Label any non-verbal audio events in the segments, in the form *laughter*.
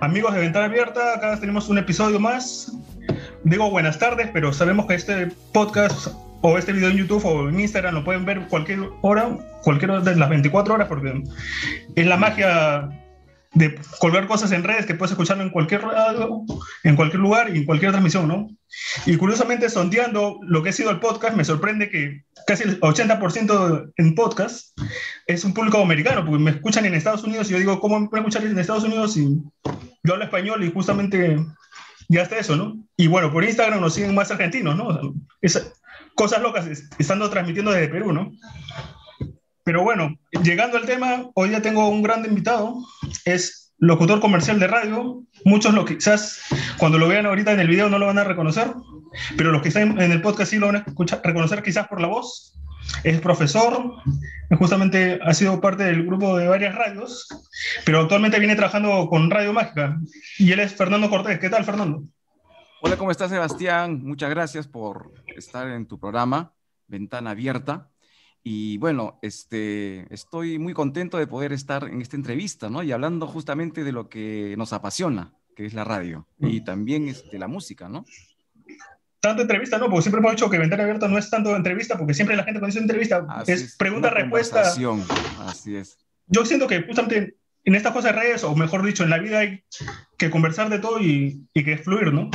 Amigos de Ventana Abierta, acá tenemos un episodio más. Digo buenas tardes, pero sabemos que este podcast o este video en YouTube o en Instagram lo pueden ver cualquier hora, cualquier hora de las 24 horas, porque es la magia de colgar cosas en redes que puedes escucharlo en cualquier radio, en cualquier lugar y en cualquier transmisión, ¿no? Y curiosamente, sondeando lo que ha sido el podcast, me sorprende que casi el 80% en podcast es un público americano, porque me escuchan en Estados Unidos y yo digo, ¿cómo me pueden escuchar en Estados Unidos si yo hablo español y justamente ya está eso, ¿no? Y bueno, por Instagram nos siguen más argentinos, ¿no? Es, cosas locas estando transmitiendo desde Perú, ¿no? Pero bueno, llegando al tema, hoy ya tengo un gran invitado, es locutor comercial de radio. Muchos lo quizás cuando lo vean ahorita en el video no lo van a reconocer, pero los que están en el podcast sí lo van a escuchar, reconocer quizás por la voz. Es profesor, justamente ha sido parte del grupo de varias radios, pero actualmente viene trabajando con Radio Mágica y él es Fernando Cortés. ¿Qué tal, Fernando? Hola, ¿cómo estás, Sebastián? Muchas gracias por estar en tu programa, Ventana Abierta. Y bueno, este, estoy muy contento de poder estar en esta entrevista, ¿no? Y hablando justamente de lo que nos apasiona, que es la radio y también este, la música, ¿no? Tanto entrevista, no, porque siempre hemos dicho que Ventana Abierta no es tanto entrevista, porque siempre la gente cuando dice entrevista es, pregunta-respuesta. Así es. Yo siento que justamente en estas cosas de redes, o mejor dicho, en la vida hay que conversar de todo y, y que fluir, ¿no?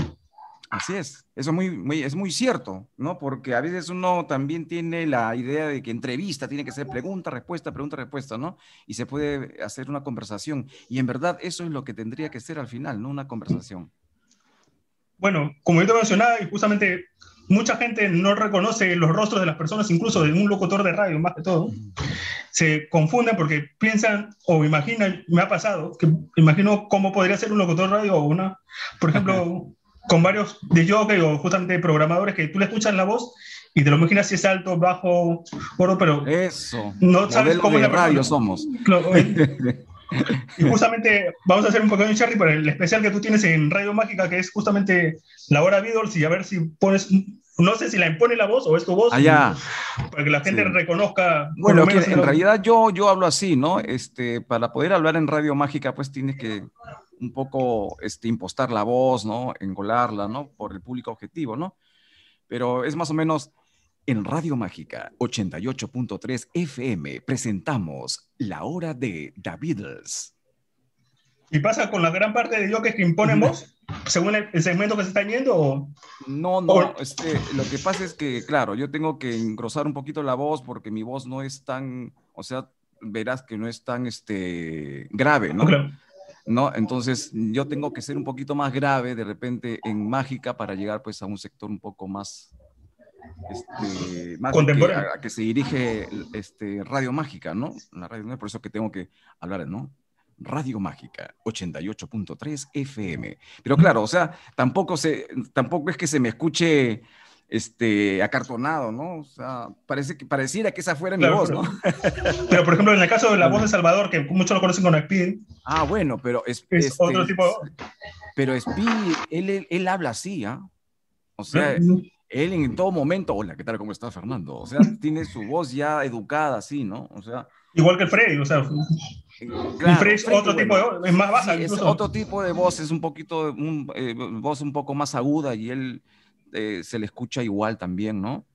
Así es, eso es muy, es muy cierto, ¿no? Porque a veces uno también tiene la idea de que entrevista tiene que ser pregunta, respuesta, pregunta, respuesta, ¿no? Y se puede hacer una conversación. Y en verdad eso es lo que tendría que ser al final, ¿no? Una conversación. Bueno, como yo te mencionaba, y justamente mucha gente no reconoce los rostros de las personas, incluso de un locutor de radio, más que todo. Se confunden porque piensan o imaginan, me ha pasado, que imagino cómo podría ser un locutor de radio o una, por ejemplo, con varios de jockey o justamente programadores que tú le escuchas la voz y te lo imaginas si es alto, bajo, gordo, pero eso. No sabes cómo de la radio somos. *laughs* y justamente vamos a hacer un pequeño cherry para el especial que tú tienes en Radio Mágica, que es justamente la hora Beatles, y a ver si pones, no sé si la impone la voz o es tu voz, Allá. para que la gente reconozca. Bueno, en realidad yo, yo hablo así, ¿no? Este, para poder hablar en Radio Mágica, pues tienes que un poco este, impostar la voz, ¿no? Engolarla, ¿no? Por el público objetivo, ¿no? Pero es más o menos en Radio Mágica 88.3 FM presentamos La Hora de The Beatles. ¿Y pasa con la gran parte de yo que imponen voz? según el, segmento que se está yendo? No, no, este, lo que pasa es que, claro, yo tengo que engrosar un poquito la voz porque mi voz no es tan, o sea, verás que no es tan este, grave, ¿no? Claro. ¿No? Entonces yo tengo que ser un poquito más grave de repente en mágica para llegar pues a un sector un poco más, este, más contemporáneo. Que, a, que se dirige este, Radio Mágica, ¿no? La radio, por eso que tengo que hablar, ¿no? Radio Mágica 88.3 FM. Pero claro, o sea, tampoco, se, tampoco es que se me escuche este, acartonado, ¿no? O sea, parece que, pareciera que esa fuera mi voz, ¿no? *laughs* Pero, por ejemplo, en el caso de la voz de Salvador, que muchos lo conocen con Speed. Ah, bueno, pero es, es este, otro tipo. Pero Speed, él, él, habla así, ¿ah? O sea, él en todo momento, hola, ¿qué tal? ¿Cómo está Fernando? O sea, tiene su voz ya educada así, ¿no? O sea. Igual que el Freddy, o sea. Claro, Freddy es otro tipo de voz, es más baja. es otro tipo de voz, es un poquito, un, eh, voz un poco más aguda y él eh, se le escucha igual también, ¿no? O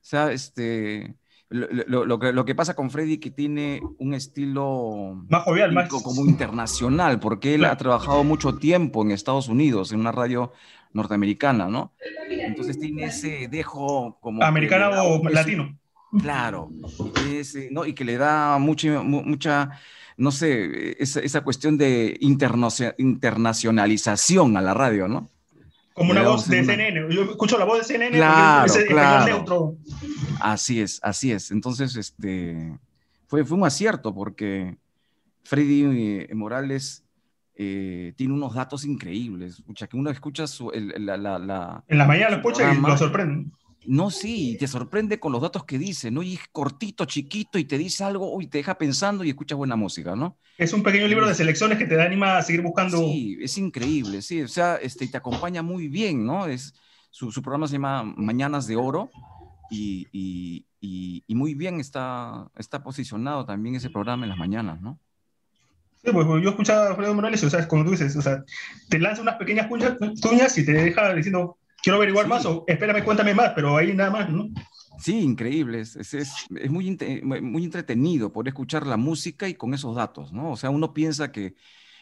sea, este, lo, lo, que, lo que pasa con Freddy que tiene un estilo más jovial, más como internacional, porque él ha trabajado mucho tiempo en Estados Unidos, en una radio norteamericana, ¿no? Entonces tiene ese dejo como... Americano o latino. Claro, ese, ¿no? y que le da mucha, mucha no sé, esa, esa cuestión de internacionalización a la radio, ¿no? Como una voz de CNN. Yo escucho la voz de CNN claro, es claro. neutro. Así es, así es. Entonces, este, fue, fue un acierto porque Freddy eh, Morales eh, tiene unos datos increíbles. Escucha, que uno escucha su, la, la, la, En la mañana lo escucha y lo sorprende. No, sí, te sorprende con los datos que dice, ¿no? Y es cortito, chiquito, y te dice algo, y te deja pensando y escuchas buena música, ¿no? Es un pequeño libro de selecciones que te da anima a seguir buscando. Sí, es increíble, sí, o sea, este, te acompaña muy bien, ¿no? Es, su, su programa se llama Mañanas de Oro, y, y, y, y, muy bien está, está posicionado también ese programa en las mañanas, ¿no? Sí, pues yo escuchaba a Alfredo Morales, o sea, como tú dices, o sea, te lanza unas pequeñas cuñas y te deja diciendo, quiero averiguar más o espérame, cuéntame más, pero ahí nada más, ¿no? Sí, increíble. Es, es, es muy, muy entretenido poder escuchar la música y con esos datos, ¿no? O sea, uno piensa que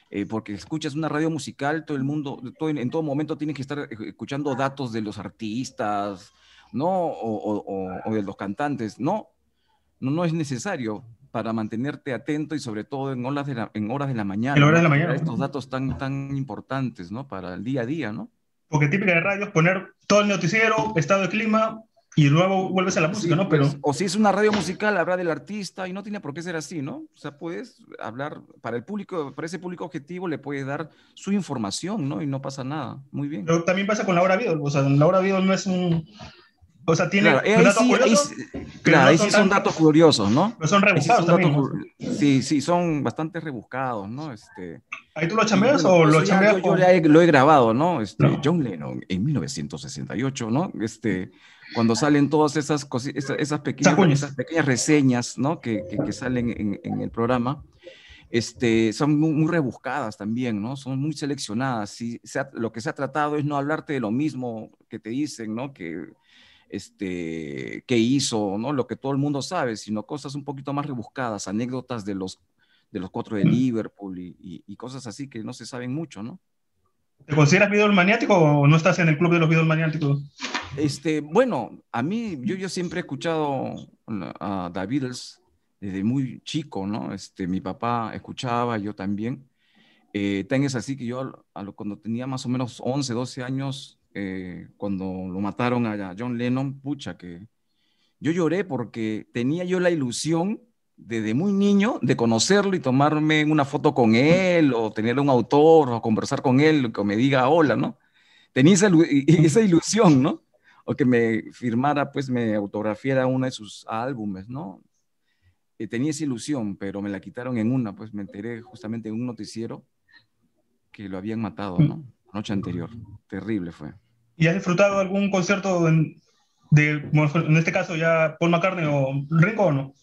eh, porque escuchas una radio musical, todo el mundo, todo, en todo momento tienes que estar escuchando datos de los artistas, ¿no? O, o, o de los cantantes. No, no, no es necesario para mantenerte atento y sobre todo en horas de la, en horas de la mañana. En horas de la mañana. Estos datos tan, tan importantes, ¿no? Para el día a día, ¿no? Porque típica de radio es poner todo el noticiero, estado de clima, y luego vuelves a la música, ¿no? Pero... o si es una radio musical, habla del artista y no tiene por qué ser así, ¿no? O sea, puedes hablar para el público, para ese público objetivo le puedes dar su información, ¿no? Y no pasa nada. Muy bien. Pero también pasa con la hora Beatle, o sea, la hora Beatle no es un... O sea, tiene claro, ahí sí, curiosos, claro, ahí sí son datos curiosos, ¿no? Pero son rebuscados también. Datos, sí, sí, son bastante rebuscados, ¿no? Este, ¿Ahí tú lo chambeas o lo chambeas? Yo, lo he grabado, ¿no? Este, no. John Lennon en 1968, ¿no? Este, cuando salen todas esas, cosas, esas, esas, pequeñas, esas pequeñas reseñas ¿no? que, que, que salen en, en, el programa, este, son muy, muy, rebuscadas también, ¿no? Son muy seleccionadas. Si se ha, lo que se ha tratado es no hablarte de lo mismo que te dicen, ¿no? Que, este, que hizo, ¿no? Lo que todo el mundo sabe, sino cosas un poquito más rebuscadas, anécdotas de los, de los cuatro de Liverpool y, y, y cosas así que no se saben mucho, ¿no? ¿Te consideras video maniático o no estás en el club de los videos maniáticos? Este, bueno, a mí, yo, yo siempre he escuchado a The Beatles desde muy chico, ¿no? Este, mi papá escuchaba, yo también. Eh, tan es así que yo, a lo, cuando tenía más o menos 11, 12 años, eh, cuando lo mataron a John Lennon, pucha, que yo lloré porque tenía yo la ilusión desde muy niño de conocerlo y tomarme una foto con él o tener un autor o conversar con él, que me diga hola, ¿no? Tenía esa, esa ilusión, ¿no? o que me firmara, pues me autografiara uno de sus álbumes, ¿no? Y tenía esa ilusión, pero me la quitaron en una, pues me enteré justamente en un noticiero que lo habían matado, ¿no? La noche anterior. Terrible fue. ¿Y has disfrutado algún concierto en, de, en este caso ya Paul McCartney o Ringo o no?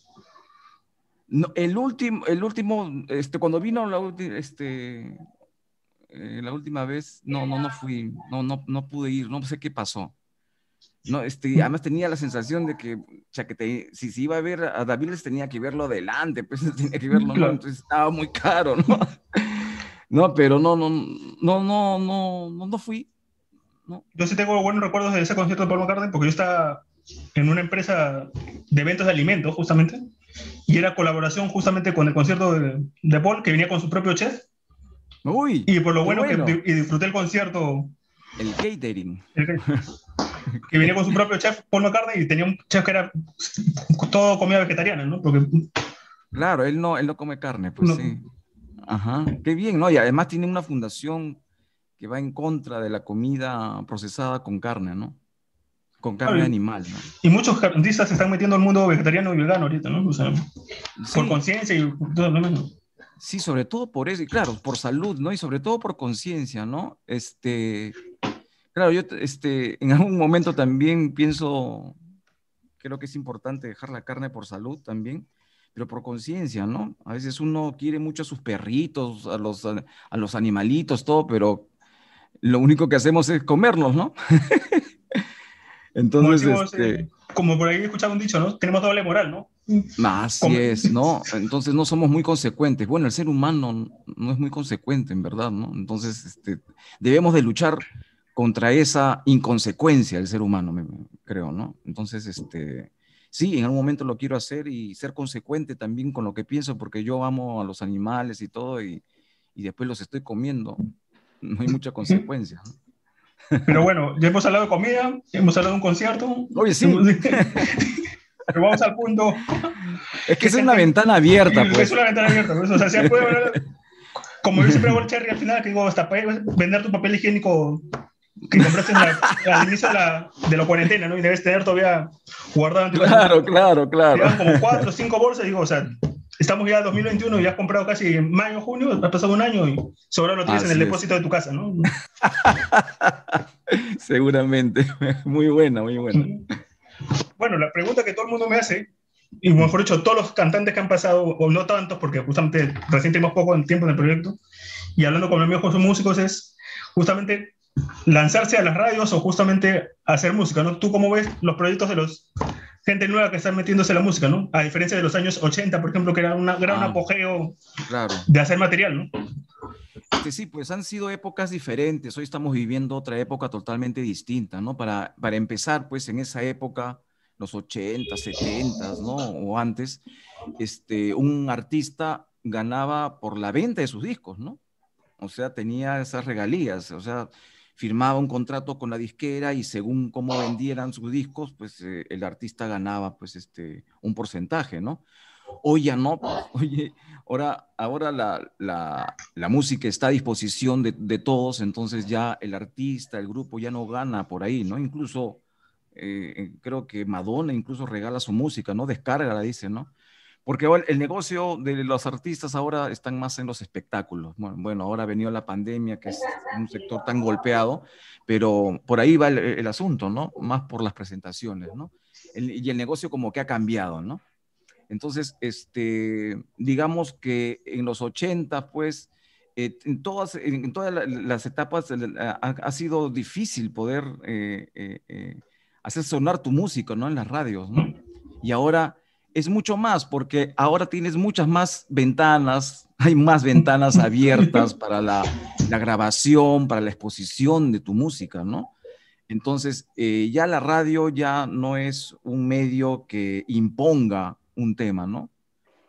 No, el último, el último, este, cuando vino la, este, eh, la última vez, no, no, no fui, no, no, no pude ir, no sé qué pasó. No, este, además tenía la sensación de que, o sea, que te, si se iba a ver a David les tenía que verlo adelante, pues *laughs* tenía que verlo, ¿no? entonces estaba muy caro, ¿no? *laughs* No, pero no, no, no, no, no, no, no fui. No. Yo sí tengo buenos recuerdos de ese concierto de Paul McCartney porque yo estaba en una empresa de eventos de alimentos, justamente, y era colaboración justamente con el concierto de, de Paul, que venía con su propio chef. Uy, y por lo bueno, bueno. que y disfruté el concierto. El catering. El, que venía con su propio chef, Paul McCartney, y tenía un chef que era todo comida vegetariana, ¿no? Porque... Claro, él no, él no come carne, pues no. sí. Ajá, qué bien, ¿no? Y además tiene una fundación que va en contra de la comida procesada con carne, ¿no? Con carne animal, ¿no? Y muchos carnistas se están metiendo al mundo vegetariano y vegano ahorita, ¿no? O sea, sí. por conciencia y todo lo menos. Sí, sobre todo por eso, y claro, por salud, ¿no? Y sobre todo por conciencia, ¿no? Este, Claro, yo este, en algún momento también pienso, creo que es importante dejar la carne por salud también, pero por conciencia, ¿no? A veces uno quiere mucho a sus perritos, a los, a, a los animalitos, todo, pero lo único que hacemos es comerlos, ¿no? *laughs* Entonces, como, decimos, este... eh, como por ahí he escuchado un dicho, ¿no? Tenemos doble moral, ¿no? Así es, ¿no? Entonces no somos muy consecuentes. Bueno, el ser humano no es muy consecuente, en verdad, ¿no? Entonces, este, debemos de luchar contra esa inconsecuencia del ser humano, creo, ¿no? Entonces, este, sí, en algún momento lo quiero hacer y ser consecuente también con lo que pienso, porque yo amo a los animales y todo, y, y después los estoy comiendo. No hay mucha consecuencia. ¿no? *laughs* Pero bueno, ya hemos hablado de comida, hemos hablado de un concierto. Oye, sí. *laughs* Pero vamos al punto. Es que es una ventana abierta, pues. Es una ventana abierta, pues. O sea, se puede hablar. Como yo siempre hago el cherry al final, que digo, hasta vender tu papel higiénico que compraste la, al inicio de la, de la, cuarentena, ¿no? Y debes tener todavía guardado. Claro, claro, claro. Llevan como cuatro o cinco bolsas, digo, o sea, estamos ya en 2021 y has comprado casi en mayo, junio, ha pasado un año y sobre lo tienes Así en el es. depósito de tu casa, ¿no? *laughs* Seguramente. Muy buena, muy buena. Bueno, la pregunta que todo el mundo me hace, y mejor dicho, todos los cantantes que han pasado, o no tantos, porque justamente recién tenemos poco tiempo en el proyecto, y hablando con amigos que son músicos, es justamente lanzarse a las radios o justamente hacer música, ¿no? ¿Tú cómo ves los proyectos de los gente nueva que está metiéndose en la música, ¿no? A diferencia de los años 80, por ejemplo, que era una gran ah, apogeo de hacer material, ¿no? sí, pues han sido épocas diferentes. Hoy estamos viviendo otra época totalmente distinta, ¿no? Para, para empezar, pues en esa época, los 80, 70, ¿no? O antes, este, un artista ganaba por la venta de sus discos, ¿no? O sea, tenía esas regalías, o sea, firmaba un contrato con la disquera y según cómo vendieran sus discos, pues eh, el artista ganaba pues este, un porcentaje, ¿no? Hoy ya no, *laughs* oye, ahora, ahora la, la, música está a disposición de, de, todos, entonces ya el artista, el grupo ya no gana por ahí, ¿no? Incluso eh, creo que Madonna incluso regala su música, ¿no? Descarga, la dice, ¿no? Porque el negocio de los artistas ahora están más en los espectáculos. Bueno, ahora ha venido la pandemia, que es un sector tan golpeado, pero por ahí va el, asunto, ¿no? Más por las presentaciones, ¿no? y el negocio como que ha cambiado, ¿no? Entonces, este, digamos que en los 80, pues, eh, en, todas, en, todas las etapas ha, sido difícil poder eh, eh, hacer sonar tu música, ¿no? En las radios, ¿no? Y ahora es mucho más porque ahora tienes muchas más ventanas, *laughs* hay más ventanas abiertas *laughs* para la, grabación, para la exposición de tu música, ¿no? Entonces, eh, ya la radio ya no es un medio que imponga un tema, ¿no?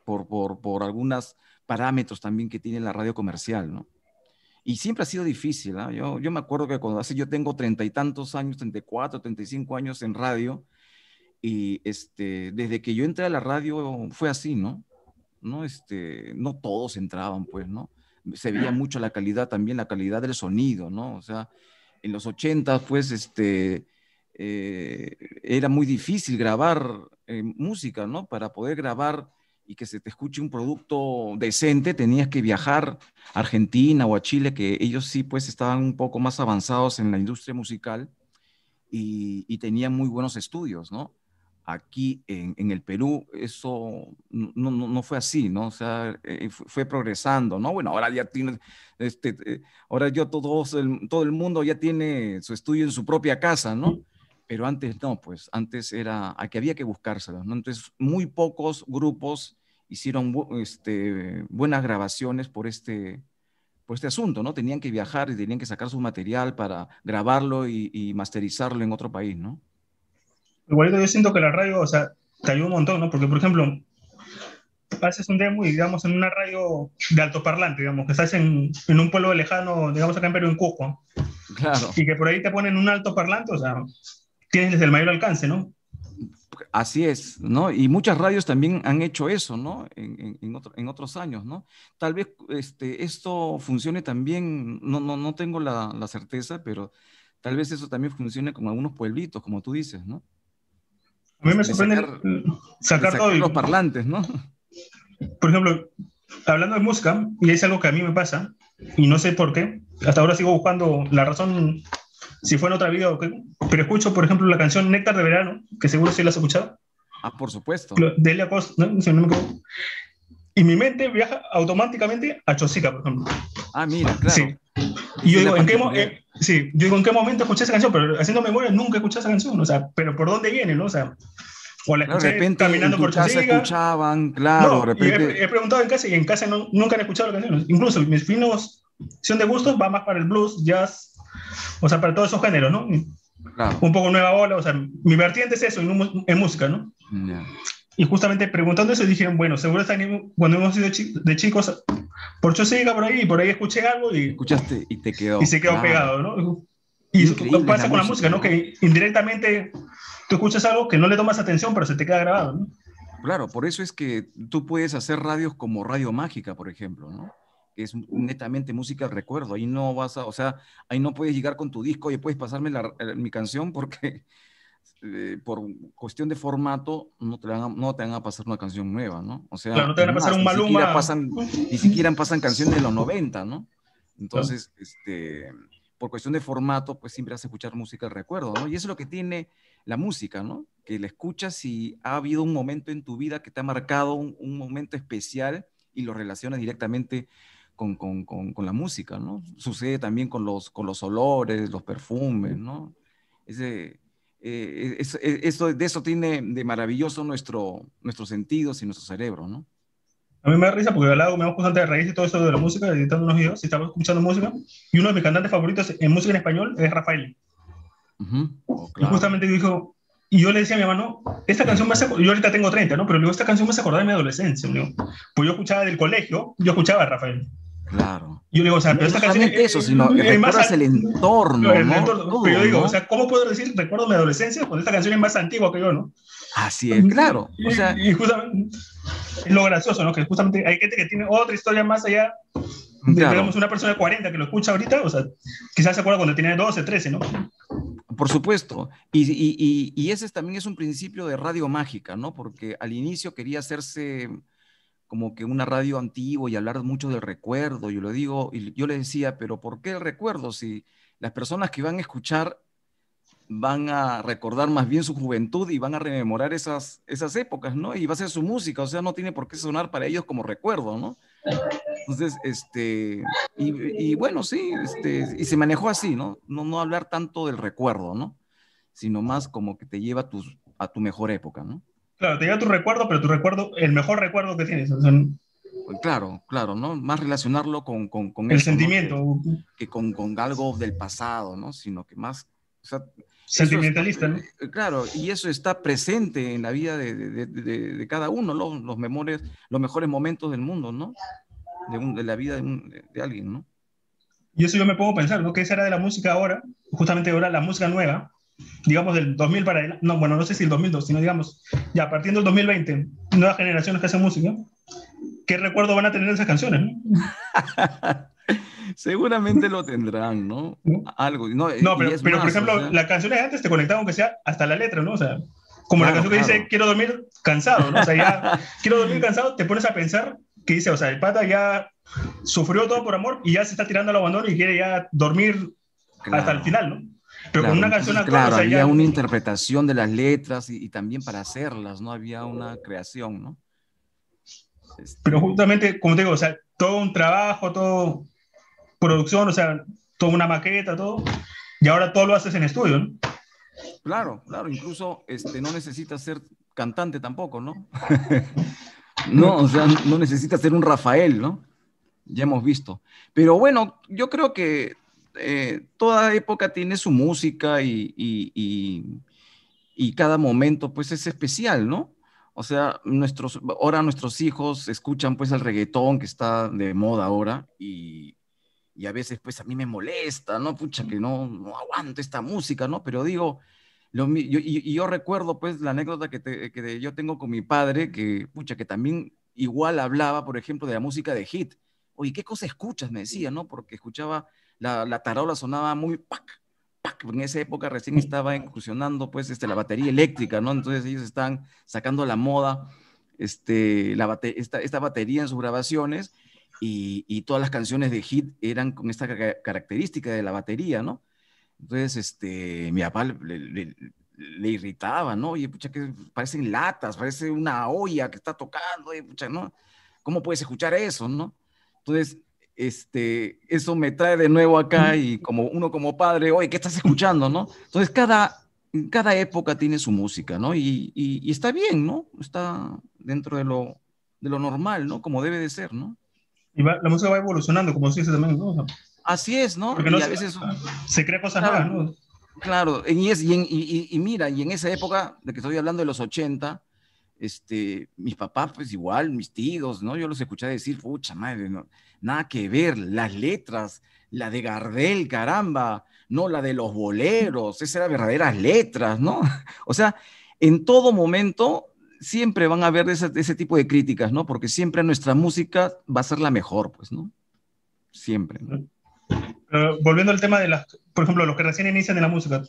Por, por, por algunos parámetros también que tiene la radio comercial, ¿no? Y siempre ha sido difícil, ¿no? Yo, yo me acuerdo que cuando hace, yo tengo treinta y tantos años, 34, 35 años en radio, y este, desde que yo entré a la radio fue así, ¿no? No, este, no todos entraban, pues, ¿no? Se veía mucho la calidad también, la calidad del sonido, ¿no? O sea, en los 80, pues, este, eh, era muy difícil grabar eh, música, ¿no? Para poder grabar y que se te escuche un producto decente, tenías que viajar a Argentina o a Chile, que ellos sí, pues, estaban un poco más avanzados en la industria musical y, y tenían muy buenos estudios, ¿no? Aquí en, el Perú eso no, no, fue así, ¿no? O sea, eh, fue progresando, ¿no? Bueno, ahora ya tiene, este, eh, ahora yo todos, el, todo el mundo ya tiene su estudio en su propia casa, ¿no? Pero antes no, pues antes era, que había que buscárselo, ¿no? Entonces, muy pocos grupos hicieron este, buenas grabaciones por este, por este asunto, ¿no? Tenían que viajar y tenían que sacar su material para grabarlo y masterizarlo en otro país, ¿no? Igualito yo siento que la radio, o sea, te ayuda un montón, ¿no? Porque, por ejemplo, haces un demo y, digamos, en una radio de altoparlante, digamos, que estás en, en un pueblo lejano, digamos, acá en Perú, en Cusco. Claro. Y que por ahí te ponen un altoparlante, o sea, tienes el mayor alcance, ¿no? Así es, ¿no? Y muchas radios también han hecho eso, ¿no? En, en, otro, en otros años, ¿no? Tal vez este, esto funcione también, no, no, no tengo la, la certeza, pero tal vez eso también funcione con algunos pueblitos, como tú dices, ¿no? A mí me sorprende sacar, todo. los parlantes, ¿no? Por ejemplo, hablando de música, y es algo que a mí me pasa, y no sé por qué, hasta ahora sigo buscando la razón, si fue en otra vida o qué, pero escucho, por ejemplo, la canción Néctar de Verano, que seguro sí la has escuchado. Ah, por supuesto. De Elia Costa, ¿no? Si no me y mi mente viaja automáticamente a Chosica, por ejemplo. Ah, mira, claro. Sí. Y yo digo, ¿en qué, eh, sí, yo digo, ¿en qué momento escuché esa canción? Pero haciendo memoria nunca escuché esa canción, o sea, pero ¿por dónde viene, no? O sea, o la escuché de repente caminando por casa escuchaban, claro, de repente... he, preguntado en casa y en casa no, nunca han escuchado la canción. Incluso mis finos son de gustos va más para el blues, jazz, o sea, para todos esos géneros, ¿no? Claro. Un poco nueva ola, o sea, mi vertiente es eso en, en música, ¿no? Y justamente preguntando eso, dijeron, bueno, seguro están, cuando hemos ido de chicos, por Chosica por ahí, y por ahí escuché algo y... Escuchaste y te quedó. Y se quedó pegado, ¿no? Y eso pasa con la música, ¿no? Que indirectamente tú escuchas algo que no le tomas atención, pero se te queda grabado, ¿no? Claro, por eso es que tú puedes hacer radios como Radio Mágica, por ejemplo, ¿no? Que es netamente música recuerdo. Ahí no vas a, o sea, ahí no puedes llegar con tu disco y puedes pasarme mi canción porque eh, por cuestión de formato, no te, van a, no te van a pasar una canción nueva, ¿no? O sea, no te van a pasar un Maluma. Ni siquiera pasan, *laughs* ni siquiera pasan canciones de los 90, ¿no? Entonces, este, por cuestión de formato, pues siempre a escuchar música de recuerdo, ¿no? Y eso es lo que tiene la música, ¿no? Que la escuchas y ha habido un momento en tu vida que te ha marcado un, un momento especial y lo relacionas directamente con, con, con, la música, ¿no? Sucede también con los, con los olores, los perfumes, ¿no? Ese, eh, eso, de eso tiene de maravilloso nuestro, nuestros sentidos y nuestro cerebro, ¿no? A mí me da risa porque al lado me hago constante de raíz y todo eso de la música, editando unos videos y estaba escuchando música. Y uno de mis cantantes favoritos en música en español es Rafael. Oh, y justamente dijo, y yo le decía a mi hermano, esta canción me hace, yo ahorita tengo 30, ¿no? Pero digo, esta canción me hace acordar de mi adolescencia, ¿no? Pues yo escuchaba del colegio, yo escuchaba a Rafael. Claro. Yo digo, o sea, pero esta canción es, eso, sino que más el entorno, ¿no? pero yo digo, o sea, ¿cómo puedo decir recuerdo mi adolescencia cuando esta canción es más antigua que yo, ¿no? Así es, claro. O sea, y, justamente es lo gracioso, ¿no? Que justamente hay gente que tiene otra historia más allá. De, Digamos, una persona de 40 que lo escucha ahorita, o sea, quizás se acuerda cuando tenía 12, 13, ¿no? Por supuesto. Y, y, y, ese también es un principio de radio mágica, ¿no? Porque al inicio quería hacerse como que una radio antigua y hablar mucho del recuerdo. Yo lo digo, y yo le decía, pero ¿por qué el recuerdo? Si las personas que van a escuchar van a recordar más bien su juventud y van a rememorar esas, esas épocas, ¿no? Y va a ser su música, o sea, no tiene por qué sonar para ellos como recuerdo, ¿no? Entonces, este, y, bueno, sí, este, y se manejó así, ¿no? ¿no? No hablar tanto del recuerdo, ¿no? Sino más como que te lleva a, tus, a tu mejor época, ¿no? Claro, te lleva tu recuerdo, pero tu recuerdo, el mejor recuerdo que tienes. claro, claro, ¿no? Más relacionarlo con, con, con el sentimiento. Que con, con, algo del pasado, ¿no? Sino que más, o sea, Sentimentalista, ¿no? Eh, claro, y eso está presente en la vida de, de, de, cada uno, los, los, memorias, los mejores momentos del mundo, ¿no? De, la vida de, alguien, ¿no? Y eso yo me a pensar, ¿no? ¿Qué será de la música ahora? Justamente ahora la música nueva, digamos del 2000 para adelante, no, bueno, no sé si el 2002, sino digamos, ya partiendo del 2020, nuevas generaciones que hacen música, ¿qué recuerdo van a tener esas canciones? ¿no? *laughs* Seguramente lo tendrán, ¿no? Algo. No, pero, pero por ejemplo, las canciones de antes te conectaban aunque sea hasta la letra, ¿no? O sea, como la canción que dice quiero dormir cansado, ¿no? O sea, ya *laughs* quiero dormir cansado, te pones a pensar que dice, o sea, el pata ya sufrió todo por amor y ya se está tirando al abandono y quiere ya dormir hasta el final, ¿no? Pero con una canción actual, claro, había una interpretación de las letras y, también para hacerlas, ¿no? Había una creación, ¿no? Pero justamente, como te digo, o sea, todo un trabajo, todo producción, o sea, toda una maqueta, todo, y ahora todo lo haces en estudio, ¿no? Claro, claro, incluso este, no necesitas ser cantante tampoco, ¿no? *laughs* no, o sea, no necesitas ser un Rafael, ¿no? Ya hemos visto. Pero bueno, yo creo que eh, toda época tiene su música y, y, y, cada momento pues es especial, ¿no? O sea, nuestros, ahora nuestros hijos escuchan pues el reggaetón que está de moda ahora y, y a veces pues a mí me molesta, ¿no? Pucha, que no, no aguanto esta música, ¿no? Pero digo, lo, yo, y, yo recuerdo pues la anécdota que, que, yo tengo con mi padre, que, pucha, que también igual hablaba, por ejemplo, de la música de hit. Oye, ¿qué cosa escuchas? Me decía, ¿no? Porque escuchaba, la, la tarola sonaba muy pac, pac. En esa época recién estaba incursionando pues este, la batería eléctrica, ¿no? Entonces ellos están sacando la moda, este, la esta, esta batería en sus grabaciones y, todas las canciones de hit eran con esta característica de la batería, ¿no? Entonces, este, mi papá le, irritaba, ¿no? Oye, pucha, que parecen latas, parece una olla que está tocando, oye, pucha, ¿no? ¿Cómo puedes escuchar eso, no? Entonces, este, eso me trae de nuevo acá y *laughs* como uno como padre, oye, ¿qué estás escuchando, no? Entonces, cada, cada época tiene su música, ¿no? Y, y, y está bien, ¿no? Está dentro de lo, de lo normal, ¿no? Como debe de ser, ¿no? Y la música va evolucionando, como se dice también, ¿no? Así es, ¿no? y a veces se crea cosas nuevas, ¿no? Claro, y, es, y, y, mira, y en esa época, de que estoy hablando de los 80, este, mis papás, pues igual, mis tíos, ¿no? Yo los escuché decir, pucha madre, no, nada que ver, las letras, la de Gardel, caramba, no la de los boleros, esas eran verdaderas letras, ¿no? *laughs* O sea, en todo momento siempre van a haber ese, ese, tipo de críticas, ¿no? Porque siempre nuestra música va a ser la mejor, pues, ¿no? Siempre. volviendo al tema de las, por ejemplo, los que recién inician en la música,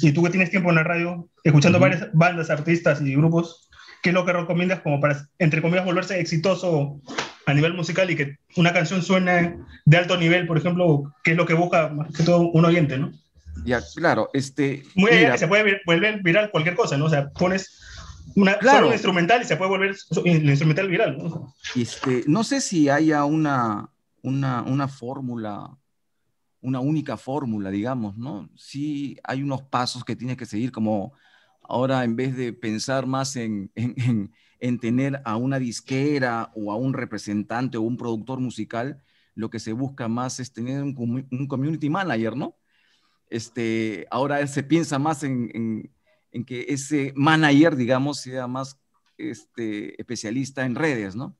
y tú que tienes tiempo en la radio, escuchando varias bandas, artistas y grupos, ¿qué es lo que recomiendas como para, entre comillas, volverse exitoso a nivel musical y que una canción suene de alto nivel, por ejemplo, que es lo que busca más que todo un oyente, ¿no? Ya, claro, este... Muy que se puede volver viral cualquier cosa, ¿no? O sea, pones una, claro. un instrumental y se puede volver el instrumental viral, ¿no? Este, no sé si haya una, una, una fórmula una única fórmula, digamos, ¿no? Sí hay unos pasos que tienes que seguir, como ahora en vez de pensar más en, en, en, tener a una disquera o a un representante o un productor musical, lo que se busca más es tener un, un community manager, ¿no? Este, ahora se piensa más en, en, que ese manager, digamos, sea más este, especialista en redes, ¿no?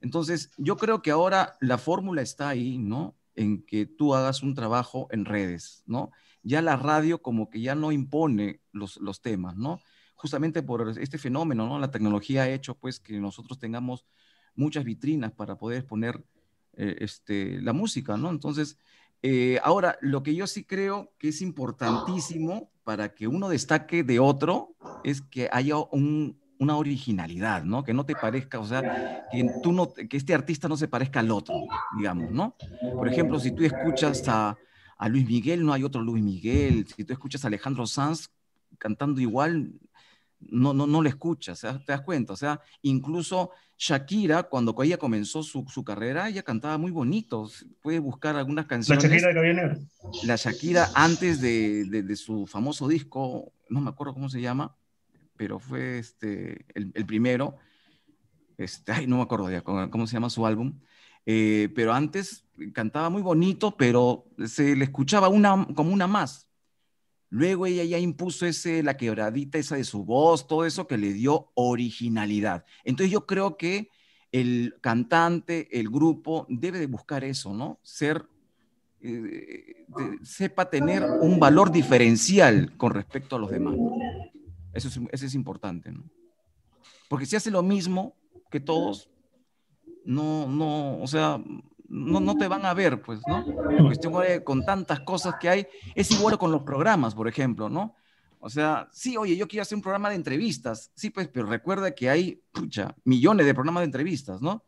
Entonces, yo creo que ahora la fórmula está ahí, ¿no? en que tú hagas un trabajo en redes, ¿no? Ya la radio como que ya no impone los, los temas, ¿no? Justamente por este fenómeno, ¿no? La tecnología ha hecho pues que nosotros tengamos muchas vitrinas para poder exponer eh, este, la música, ¿no? Entonces, eh, ahora, lo que yo sí creo que es importantísimo para que uno destaque de otro es que haya un, una originalidad, ¿no? Que no te parezca, o sea, que, tú no, que este artista no se parezca al otro, digamos, ¿no? Por ejemplo, si tú escuchas a, a Luis Miguel, no hay otro Luis Miguel. Si tú escuchas a Alejandro Sanz cantando igual, no, no, no le escuchas, te das cuenta. O sea, incluso Shakira, cuando ella comenzó su, su carrera, ella cantaba muy bonito. Puede buscar algunas canciones. La Shakira de viene. La Shakira antes de, de, de, su famoso disco, no me acuerdo cómo se llama, pero fue este, el, primero. Este, ay, no me acuerdo ya cómo, se llama su álbum. Eh, pero antes cantaba muy bonito, pero se le escuchaba una, como una más. Luego ella ya impuso ese, la quebradita esa de su voz, todo eso que le dio originalidad. Entonces yo creo que el cantante, el grupo, debe de buscar eso, ¿no? Ser, eh, sepa tener un valor diferencial con respecto a los demás. Eso es, es importante, ¿no? Porque si hace lo mismo que todos, no, no, o sea, no, no te van a ver, pues, ¿no? En cuestión con tantas cosas que hay, es igual con los programas, por ejemplo, ¿no? O sea, sí, oye, yo quiero hacer un programa de entrevistas, sí, pues, pero recuerda que hay, pucha, millones de programas de entrevistas, ¿no?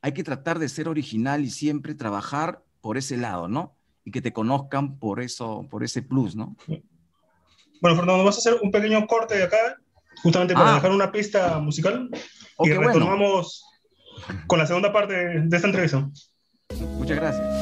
Hay que tratar de ser original y siempre trabajar por ese lado, ¿no? Y que te conozcan por eso, por ese plus, ¿no? Bueno, Fernando, vamos a hacer un pequeño corte de acá, justamente para ah. dejar una pista musical. y retomamos con la segunda parte de esta entrevista. Muchas gracias.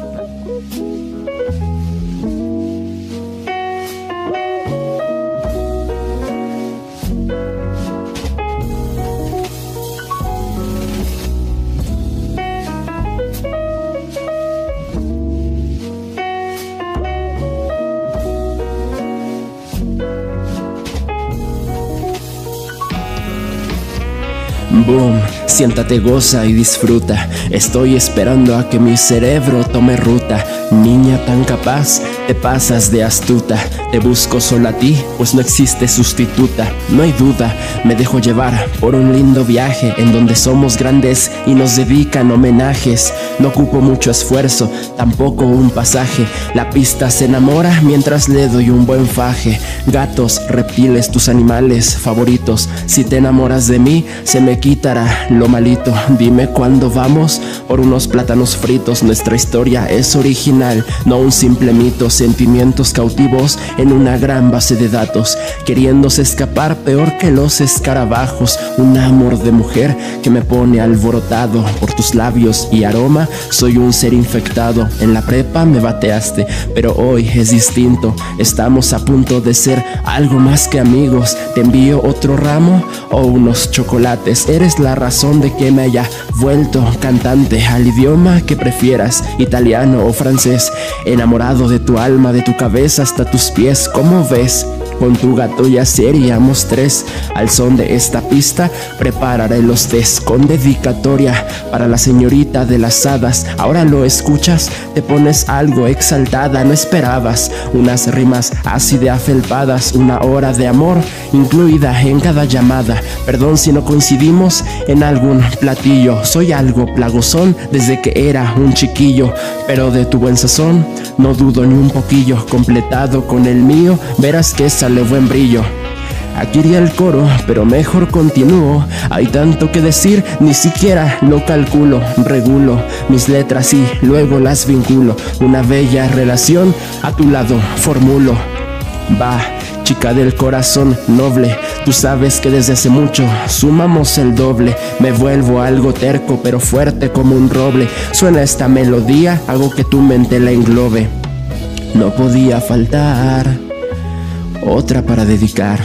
Boom, siéntate, goza y disfruta. Estoy esperando a que mi cerebro tome ruta. Niña tan capaz, te pasas de astuta. Te busco solo a ti, pues no existe sustituta. No hay duda, me dejo llevar por un lindo viaje en donde somos grandes y nos dedican homenajes. No ocupo mucho esfuerzo, tampoco un pasaje. La pista se enamora mientras le doy un buen faje. Gatos, reptiles, tus animales favoritos. Si te enamoras de mí, se me quitará lo malito. Dime cuándo vamos por unos plátanos fritos. Nuestra historia es original, no un simple mito. Sentimientos cautivos en una gran base de datos, queriéndose escapar peor que los escarabajos. Un amor de mujer que me pone alborotado por tus labios y aroma. Soy un ser infectado. En la prepa me bateaste, pero hoy es distinto. Estamos a punto de ser algo más que amigos. Te envío otro ramo o unos chocolates. Eres la razón de que me haya vuelto cantante al idioma que prefieras, italiano o francés. Enamorado de tu alma, de tu cabeza hasta tus pies ¿cómo ves? Con tu gato ya seríamos tres. Al son de esta pista, prepararé los test con dedicatoria para la señorita de las hadas. Ahora lo escuchas, te pones algo exaltada. No esperabas unas rimas así de afelpadas, una hora de amor incluida en cada llamada. Perdón si no coincidimos en algún platillo. Soy algo plagosón desde que era un chiquillo, pero de tu buen sazón no dudo ni un poquillo. Completado con el mío, verás que sale buen brillo. Aquí iría el coro, pero mejor continúo. Hay tanto que decir, ni siquiera lo calculo. Regulo mis letras y luego las vinculo. Una bella relación a tu lado formulo. Va, chica del corazón noble, tú sabes que desde hace mucho sumamos el doble. Me vuelvo algo terco, pero fuerte como un roble. Suena esta melodía, hago que tu mente la englobe. No podía faltar otra para dedicar.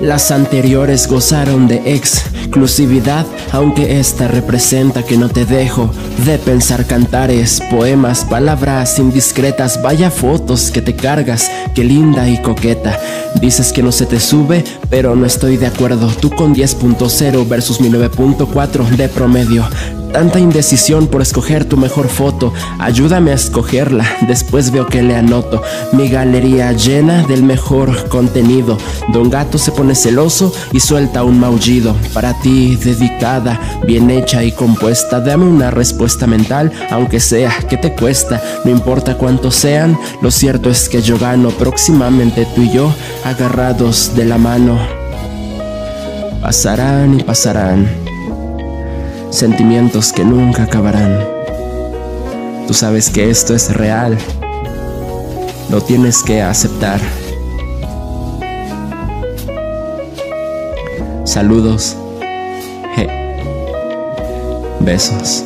Las anteriores gozaron de exclusividad, aunque esta representa que no te dejo de pensar cantares, poemas, palabras indiscretas, vaya fotos que te cargas, qué linda y coqueta. Dices que no se te sube, pero no estoy de acuerdo. Tú con 10.0 versus mi 9.4 de promedio. Tanta indecisión por escoger tu mejor foto. Ayúdame a escogerla, después veo que le anoto. Mi galería llena del mejor contenido. Don Gato se pone celoso y suelta un maullido. Para ti, dedicada, bien hecha y compuesta. Dame una respuesta mental, aunque sea que te cuesta. No importa cuántos sean, lo cierto es que yo gano. Próximamente tú y yo, agarrados de la mano. Pasarán y pasarán sentimientos que nunca acabarán. Tú sabes que esto es real, lo tienes que aceptar. Saludos. Besos.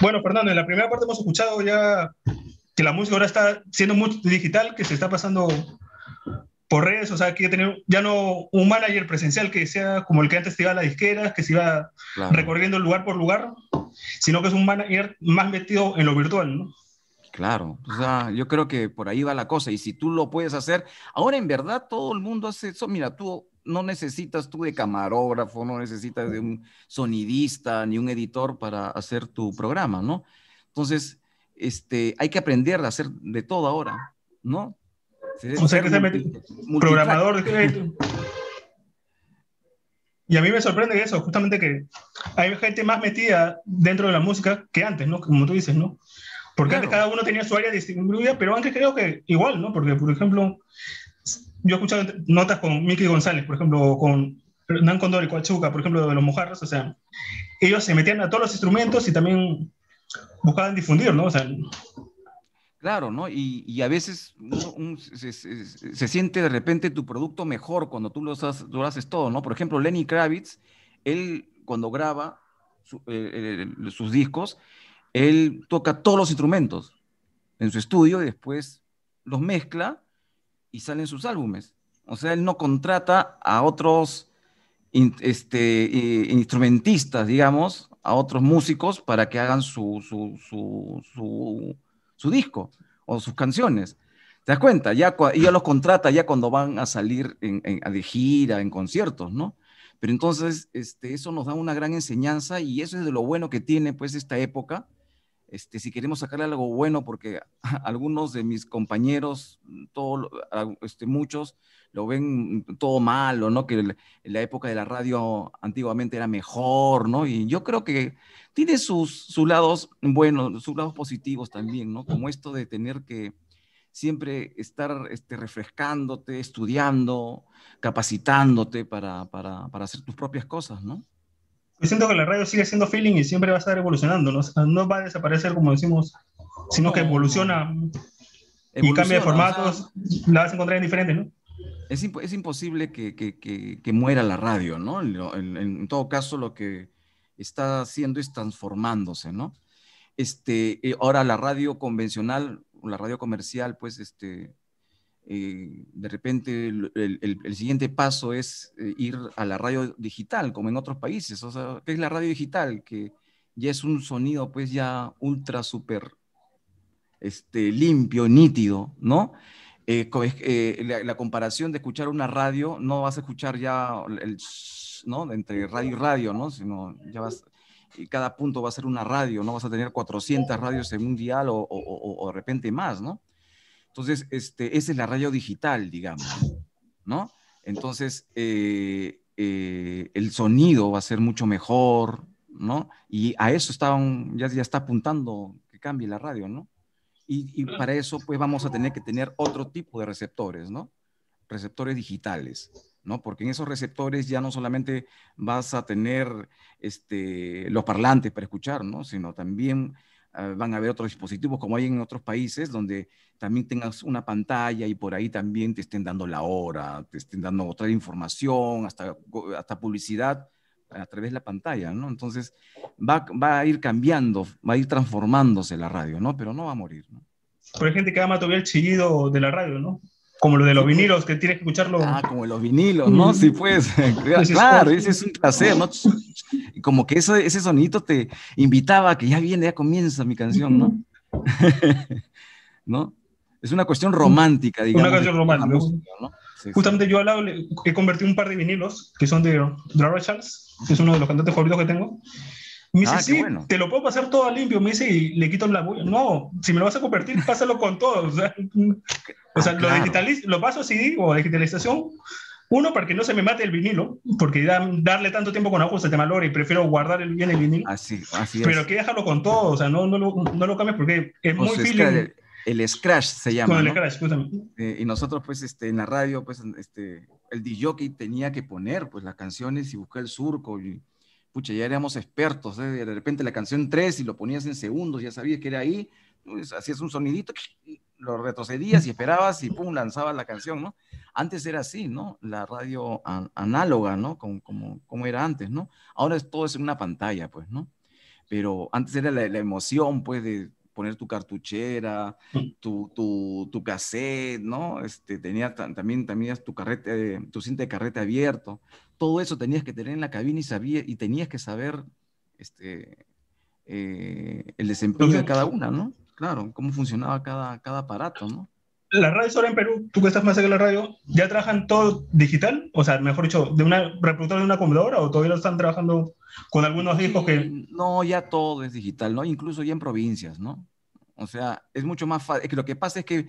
Bueno, Fernando, en la primera parte hemos escuchado ya que la música ahora está siendo muy digital, que se está pasando por redes, o sea, que tener ya no un manager presencial que sea como el que antes iba a la disquera, que se iba recorriendo lugar por lugar, sino que es un manager más metido en lo virtual, ¿no? Claro, o sea, yo creo que por ahí va la cosa, y si tú lo puedes hacer, ahora en verdad todo el mundo hace eso, mira, tú no necesitas tú de camarógrafo, no necesitas de un sonidista ni un editor para hacer tu programa, ¿no? Entonces, este, hay que aprender a hacer de todo ahora, ¿no? O sea, que se mete programador. Y a mí me sorprende eso, justamente que hay gente más metida dentro de la música que antes, ¿no? Como tú dices, ¿no? Porque antes cada uno tenía su área distribuida, pero antes creo que igual, ¿no? Porque, por ejemplo, yo he escuchado notas con Mickey González, por ejemplo, con Hernán Condor y Coachuca, por ejemplo, de los Mojarros, o sea, ellos se metían a todos los instrumentos y también buscaban difundir, ¿no? Claro, ¿no? Y, a veces se, siente de repente tu producto mejor cuando tú lo, haces, todo, ¿no? Por ejemplo, Lenny Kravitz, él cuando graba eh, sus discos, él toca todos los instrumentos en su estudio y después los mezcla y salen sus álbumes. O sea, él no contrata a otros este, eh, instrumentistas, digamos, a otros músicos para que hagan su, su, disco o sus canciones. ¿Te das cuenta? Ya, ella los contrata ya cuando van a salir en, de gira, en conciertos, ¿no? Pero entonces este, eso nos da una gran enseñanza y eso es de lo bueno que tiene pues esta época. Este, si queremos sacarle algo bueno, porque *laughs* algunos de mis compañeros, todo, este, muchos, lo ven todo malo, ¿no? Que la época de la radio antiguamente era mejor, ¿no? Y yo creo que tiene sus, sus lados buenos, sus lados positivos también, ¿no? Como esto de tener que siempre estar este, refrescándote, estudiando, capacitándote para, para, para hacer tus propias cosas, ¿no? Yo siento que la radio sigue siendo feeling y siempre va a estar evolucionando, ¿no? no va a desaparecer como decimos, sino que evoluciona, y cambia de formatos, la vas a encontrar en diferentes, ¿no? es, es imposible que, que, que, muera la radio, ¿no? En, en, todo caso, lo que está haciendo es transformándose, ¿no? Este, eh, ahora la radio convencional, la radio comercial, pues, este, eh, de repente el, siguiente paso es eh, ir a la radio digital, como en otros países. O sea, ¿qué es la radio digital? Que ya es un sonido, pues, ya ultra, súper este, limpio, nítido, ¿no? Eh, la, comparación de escuchar una radio, no vas a escuchar ya el, ¿no? entre radio y radio, ¿no? Sino ya vas, y cada punto va a ser una radio, no vas a tener 400 radios en un dial o, de repente más, ¿no? Entonces, este, esa es la radio digital, digamos, ¿no? Entonces, eh, el sonido va a ser mucho mejor, ¿no? Y a eso estaban, ya, ya está apuntando que cambie la radio, ¿no? Y, y, para eso, pues vamos a tener que tener otro tipo de receptores, ¿no? Receptores digitales, ¿no? Porque en esos receptores ya no solamente vas a tener este, los parlantes para escuchar, ¿no? Sino también uh, van a haber otros dispositivos, como hay en otros países, donde también tengas una pantalla y por ahí también te estén dando la hora, te estén dando otra información, hasta, hasta publicidad a través de la pantalla, ¿no? Entonces va, va, a ir cambiando, va a ir transformándose la radio, ¿no? Pero no va a morir, ¿no? Pero hay gente que ama todavía el chillido de la radio, ¿no? Como lo de los vinilos, que tienes que escucharlo. Ah, como los vinilos, ¿no? Sí, pues, *laughs* claro, ese es un placer, ¿no? Como que eso, ese sonidito te invitaba a que ya viene, ya comienza mi canción, ¿no? *laughs* ¿No? Es una cuestión romántica, digamos. Una canción romántica. Música, ¿no? Sí, Justamente sí. yo al lado he convertido un par de vinilos que son de Dara Charles, que es uno de los cantantes favoritos que tengo. Me dice, ah, sí, bueno. te lo puedo pasar todo limpio. Me dice, y le quito la bulla. No, si me lo vas a convertir, *laughs* pásalo con todo. O sea, *laughs* o sea ah, lo, claro. lo paso CD o digitalización. Uno, para que no se me mate el vinilo, porque da, darle tanto tiempo con agujas se te malora y prefiero guardar el, bien el vinilo. Así, así Pero que déjalo con todo, o sea, no, no, lo, no lo cambies porque es o muy feeling. El, el scratch se llama. Con el ¿no? scratch, justamente. Eh, y nosotros, pues, este, en la radio, pues, este, el DJ tenía que poner, pues, las canciones y buscar el surco y pucha, ya éramos expertos, ¿eh? de repente la canción 3 y lo ponías en segundos, ya sabías que era ahí, pues, hacías un sonidito, lo retrocedías y esperabas y pum, lanzabas la canción, ¿no? Antes era así, ¿no? La radio an análoga, ¿no? Como, como, como, era antes, ¿no? Ahora es, todo es en una pantalla, pues, ¿no? Pero antes era la, la emoción, pues, de poner tu cartuchera, tu, tu, tu cassette, ¿no? Este, tenía, también tenías tu, carrete, tu cinta de carrete abierto. Todo eso tenías que tener en la cabina y, sabía, y tenías que saber este, eh, el desempeño de cada una, ¿no? Claro, cómo funcionaba cada, cada aparato, ¿no? Las radios ahora en Perú, tú que estás más cerca de la radio, ¿ya trabajan todo digital? O sea, mejor dicho, ¿de una reproductor de una computadora o todavía lo están trabajando con algunos discos que...? No, ya todo es digital, ¿no? Incluso ya en provincias, ¿no? O sea, es mucho más fácil. Lo que pasa es que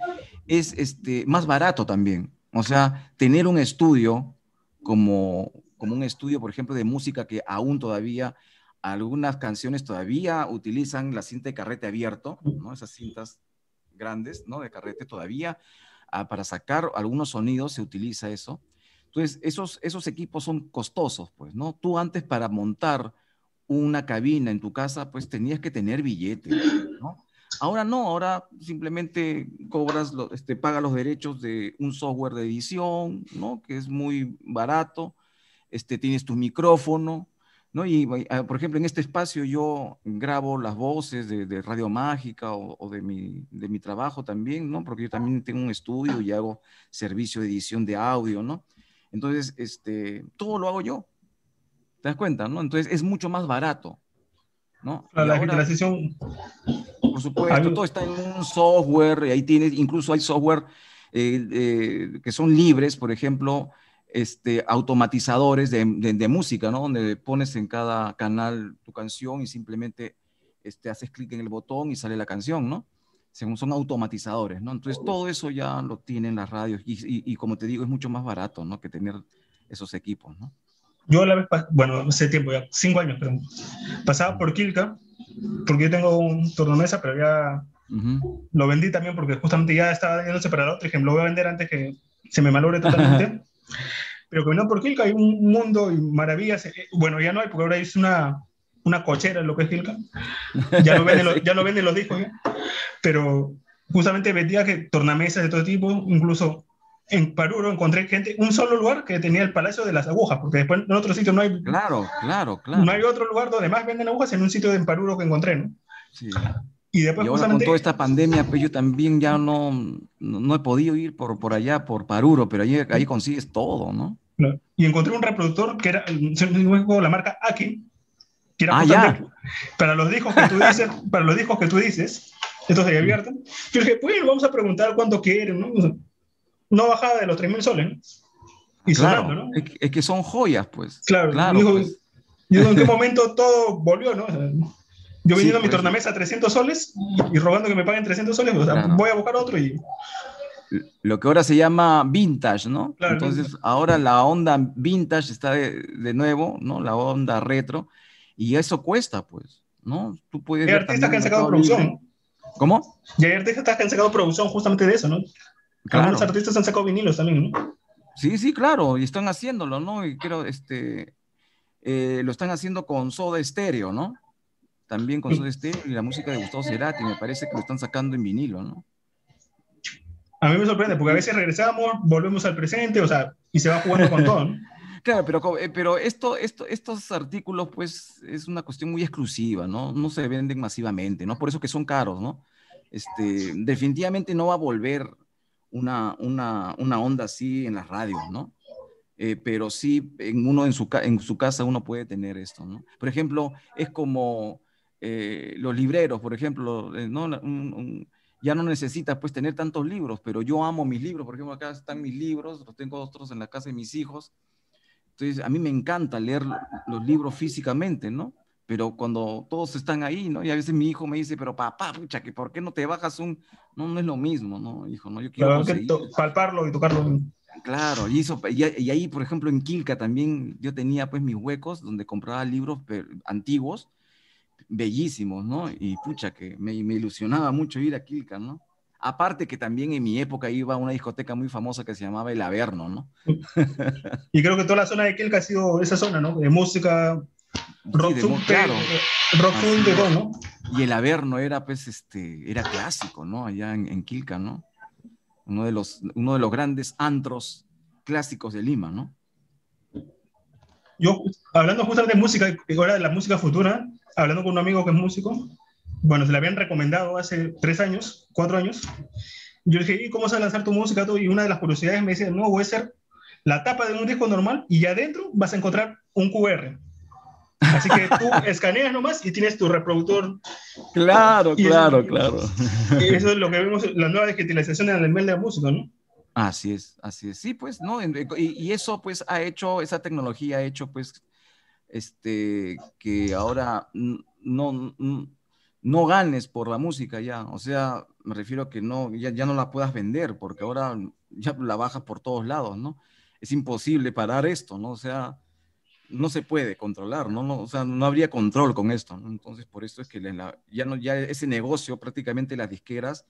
es este, más barato también. O sea, tener un estudio como, como un estudio, por ejemplo, de música que aún todavía, algunas canciones todavía utilizan la cinta de carrete abierto, ¿no? Esas cintas grandes, ¿no? De carrete todavía, ah, para sacar algunos sonidos se utiliza eso. Entonces, esos, esos equipos son costosos, pues, ¿no? Tú antes para montar una cabina en tu casa, pues tenías que tener billetes, ¿no? Ahora no, ahora simplemente cobras, este, pagas los derechos de un software de edición, ¿no? Que es muy barato, este, tienes tu micrófono, ¿no? Y, por ejemplo, en este espacio yo grabo las voces de, de Radio Mágica o, o, de, mi, de mi trabajo también, ¿no? Porque yo también tengo un estudio y hago servicio de edición de audio, ¿no? Entonces, este, todo lo hago yo. ¿Te das cuenta, no? Entonces es mucho más barato, ¿no? La, digitalización por supuesto, todo está en un software, y ahí tienes, incluso hay software eh, eh, que son libres, por ejemplo, este, automatizadores de, de, de, música, ¿no? Donde pones en cada canal tu canción y simplemente este, haces clic en el botón y sale la canción, ¿no? Según son automatizadores, ¿no? Entonces todo eso ya lo tienen las radios y, y, y, como te digo, es mucho más barato, ¿no? Que tener esos equipos, ¿no? Yo la vez, bueno, hace tiempo ya, cinco años, pero pasaba por Kilka porque yo tengo un tornamesa, pero ya uh -huh. lo vendí también porque justamente ya estaba yéndose para el otro. Dije, lo voy a vender antes que se me malogre totalmente. pero no por Kilka hay un mundo y maravillas. Eh, bueno, ya no hay, porque ahora es una, una cochera lo que es Kilka. Ya *laughs* lo venden, sí. ya lo venden los discos, ¿ya? Pero justamente vendía que tornamesas de todo tipo, incluso en Paruro encontré gente, un solo lugar que tenía el Palacio de las Agujas, porque después en otro sitio no hay. Claro, claro, claro. No hay otro lugar donde más venden agujas en un sitio de Paruro que encontré, ¿no? Sí. Y después, y ahora justamente... con toda esta pandemia, pues yo también ya no, no, no, he podido ir por, por allá, por Paruro, pero ahí, ahí consigues todo, ¿no? Y encontré un reproductor que era la marca Aki, que era ah, ya. para los discos que tú dices, para los discos que tú dices, entonces ahí abierta. Yo dije, pues vamos a preguntar cuánto quieren, ¿no? No bajaba de los 3.000 soles. ¿no? Y claro, sonando, ¿no? Es, que son joyas, pues. Claro, claro dijo, pues. en qué *laughs* momento todo volvió, ¿no? O sea, yo vendiendo sí, mi tornamesa a 300 soles y, y, rogando que me paguen 300 soles, o sea, claro. voy a buscar otro y... Lo que ahora se llama vintage, ¿no? Claro, Entonces, vintage. ahora la onda vintage está de, de, nuevo, ¿no? La onda retro. Y eso cuesta, pues, ¿no? Tú puedes... Hay artistas que han sacado producción. ¿Cómo? Y hay artistas que han sacado producción justamente de eso, ¿no? Claro. Algunos artistas han sacado vinilos también, ¿no? Sí, sí, claro, y están haciéndolo, ¿no? Y creo, este, eh, lo están haciendo con Soda Stereo, ¿no? También con Soda Stereo y la música de Gustavo Cerati, me parece que lo están sacando en vinilo, ¿no? A mí me sorprende, porque a veces regresamos, volvemos al presente, o sea, y se va jugando con todo, ¿no? *laughs* Claro, pero, eh, pero esto, esto, estos artículos, pues, es una cuestión muy exclusiva, ¿no? No se venden masivamente, ¿no? Por eso que son caros, ¿no? Este, definitivamente no va a volver una, una, una onda así en las radios, ¿no? Eh, pero sí, en, uno en su, en su casa uno puede tener esto, ¿no? Por ejemplo, es como eh, los libreros, por ejemplo, eh, ¿no? ya no necesitas pues tener tantos libros, pero yo amo mis libros, por ejemplo, acá están mis libros, los tengo otros en la casa de mis hijos, entonces a mí me encanta leer los libros físicamente, ¿no? Pero cuando todos están ahí, ¿no? Y a veces mi hijo me dice, pero papá, pucha, que ¿por qué no te bajas un...? No, no es lo mismo, ¿no, hijo? No, yo quiero palparlo y tocarlo. Claro, y, eso, y, ahí, por ejemplo, en Quilca también yo tenía pues mis huecos donde compraba libros antiguos, bellísimos, ¿no? Y pucha, que me, me, ilusionaba mucho ir a Quilca, ¿no? Aparte que también en mi época iba a una discoteca muy famosa que se llamaba El Averno, ¿no? *laughs* y creo que toda la zona de Quilca ha sido esa zona, ¿no? De música, Rock claro. Rock de ¿no? Y el Averno era, pues, este, era clásico, ¿no? Allá en, en, Quilca, ¿no? Uno de, los, uno de los grandes antros clásicos de Lima, ¿no? Yo, hablando justamente de música, ahora de la música futura, hablando con un amigo que es músico, bueno, se le habían recomendado hace tres años, cuatro años. Yo le dije, ¿y cómo vas a lanzar tu música? Y una de las curiosidades me dice, no, voy a hacer la tapa de un disco normal y adentro vas a encontrar un QR. Así que tú escaneas nomás y tienes tu reproductor. Claro, claro, claro. Eso es lo que vemos, la nueva digitalización en el mail de la música, ¿no? Así es, así es. Sí, pues, ¿no? Y, eso, pues, ha hecho, esa tecnología ha hecho, pues, este, que ahora no, no, ganes por la música ya. O sea, me refiero a que no, ya, ya no la puedas vender, porque ahora ya la bajas por todos lados, ¿no? Es imposible parar esto, ¿no? O sea, no se puede controlar, ¿no? no o sea, no habría control con esto. Entonces, por eso es que ya, no, ya ese negocio prácticamente las disqueras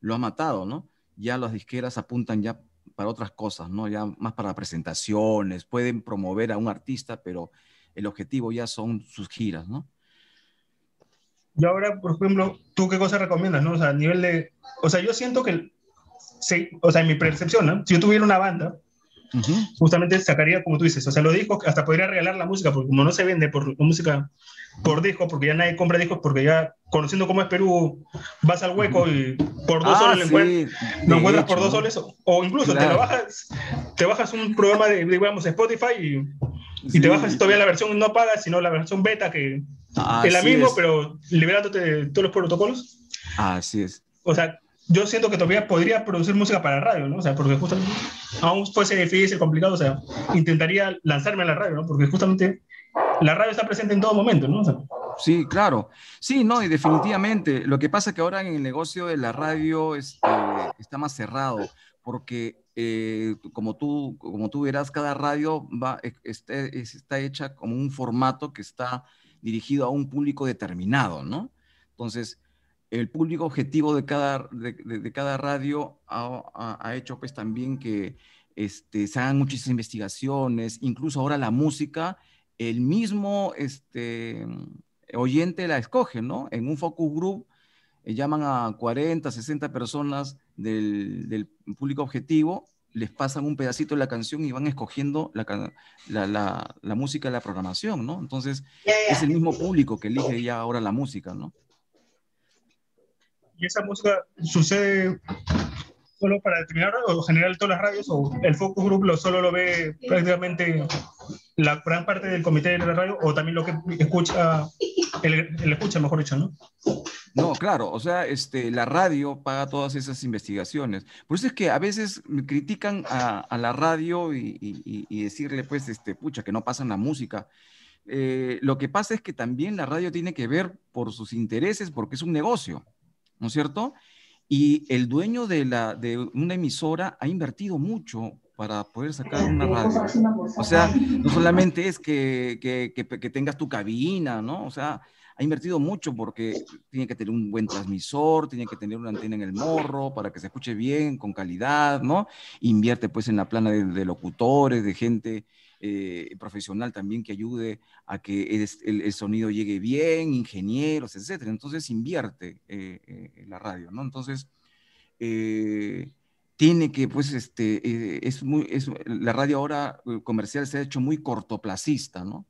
lo ha matado, ¿no? Ya las disqueras apuntan ya para otras cosas, ¿no? Ya más para presentaciones, pueden promover a un artista, pero el objetivo ya son sus giras, ¿no? Y ahora, por ejemplo, ¿tú qué cosa recomiendas, no? O sea, a nivel de... O sea, yo siento que... Sí, o sea, en mi percepción. Si yo tuviera una banda, justamente sacaría, como tú dices, o sea, los discos, hasta podría regalar la música, porque como no se vende por música por disco, porque ya nadie compra discos, porque ya conociendo cómo es Perú, vas al hueco y por dos ah, soles lo, encuentras, por dos soles, o, incluso te, lo bajas, te bajas un programa de, digamos, Spotify y, y te bajas todavía la versión no pagas, sino la versión beta, que es la misma, pero liberándote todos los protocolos. Así es. O sea, yo siento que todavía podría producir música para radio, ¿no? O sea, porque justamente aún puede ser difícil, complicado, o sea, intentaría lanzarme a la radio, ¿no? Porque justamente la radio está presente en todo momento, ¿no? sí, claro. Sí, no, y definitivamente. Lo que pasa es que ahora en el negocio de la radio este, está más cerrado, porque eh, como, tú, como tú verás, cada radio va, este, está hecha como un formato que está dirigido a un público determinado, ¿no? Entonces, el público objetivo de cada, de, cada radio ha, hecho pues también que este, se hagan muchas investigaciones, incluso ahora la música, el mismo este, oyente la escoge, ¿no? En un focus group eh, llaman a 40, 60 personas del, público objetivo, les pasan un pedacito de la canción y van escogiendo la, la música de la programación, ¿no? Entonces, es el mismo público que elige ya ahora la música, ¿no? Y esa música sucede solo para determinar o general todas las radios o el focus group lo solo lo ve prácticamente la gran parte del comité de la radio o también lo que escucha el, escucha mejor dicho no no, claro, o sea, este, la radio paga todas esas investigaciones. Por eso es que a veces critican a, la radio y, decirle, pues, este, pucha, que no pasan la música. Eh, lo que pasa es que también la radio tiene que ver por sus intereses, porque es un negocio. ¿No es cierto? Y el dueño de, la, de una emisora ha invertido mucho para poder sacar una radio. O sea, no solamente es que, que, que, tengas tu cabina, ¿no? O sea, ha invertido mucho porque tiene que tener un buen transmisor, tiene que tener una antena en el morro para que se escuche bien, con calidad, ¿no? Invierte pues en la plana de, locutores, de gente eh, profesional también que ayude a que el, sonido llegue bien, ingenieros, etcétera. Entonces invierte eh, eh, la radio, ¿no? Entonces tiene que, pues, este, es muy, es, la radio ahora comercial se ha hecho muy cortoplacista, ¿no?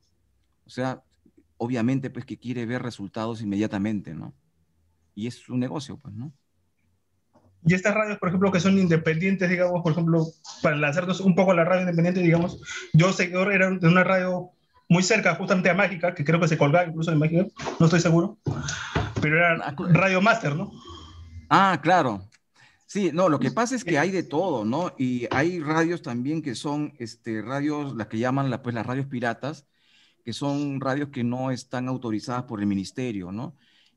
O sea, obviamente, pues, que quiere ver resultados inmediatamente, ¿no? Y es un negocio, pues, ¿no? Y estas radios, por ejemplo, que son independientes, digamos, por ejemplo, para lanzarnos un poco a la radio independiente, digamos, yo sé que era de una radio muy cerca justamente a Mágica, que creo que se colgaba incluso en Mágica, no estoy seguro, pero era ah, Radio Master, ¿no? Ah, claro. Sí, no, lo que pasa es que hay de todo, ¿no? Y hay radios también que son este, radios, las que llaman la, pues, las radios piratas, que son radios que no están autorizadas por el ministerio, ¿no?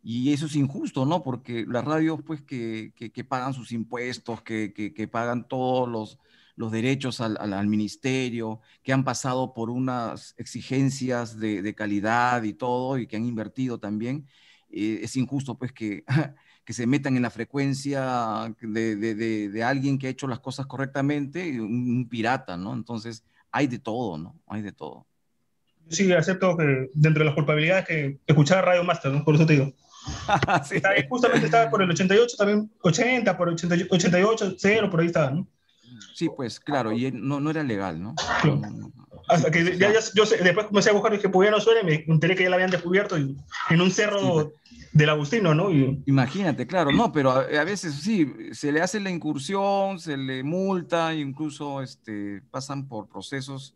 Y eso es injusto, ¿no? Porque las radios, pues, que, que, pagan sus impuestos, que, que, pagan todos los, los derechos al, al, ministerio, que han pasado por unas exigencias de, de, calidad y todo, y que han invertido también, eh, es injusto, pues, que, *laughs* que se metan en la frecuencia de, de, alguien que ha hecho las cosas correctamente, un, un pirata, ¿no? Entonces, hay de todo, ¿no? Hay de todo sí acepto que dentro de las culpabilidades que escuchar Radio Master, ¿no? Por eso te digo. *laughs* sí. justamente estaba por el 88, también 80, por 88, 88, 0, por ahí estaba, ¿no? Sí, pues claro, y no, no era legal, ¿no? Hasta que ya, yo después comencé a buscar y dije, pues ya no suene, me enteré que ya la habían descubierto en un cerro pues. del Agustino, ¿no? Imagínate, claro, no, pero a, a, veces sí, se le hace la incursión, se le multa, incluso este, pasan por procesos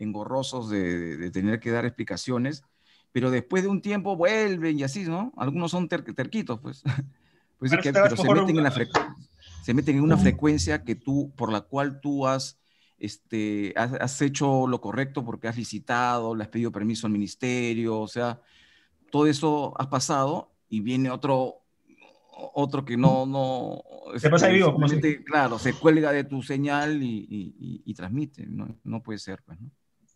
engorrosos de, tener que dar explicaciones, pero después de un tiempo vuelven y así, ¿no? Algunos son terquitos, pues. *laughs* pues que, pero se meten, en la se meten en una frecuencia que tú, por la cual tú has, este, has, hecho lo correcto porque has licitado, le has pedido permiso al ministerio, o sea, todo eso has pasado y viene otro otro que no, no se pasa vivo, claro, se cuelga de tu señal y, y, y transmite, no, no, puede ser, pues, ¿no?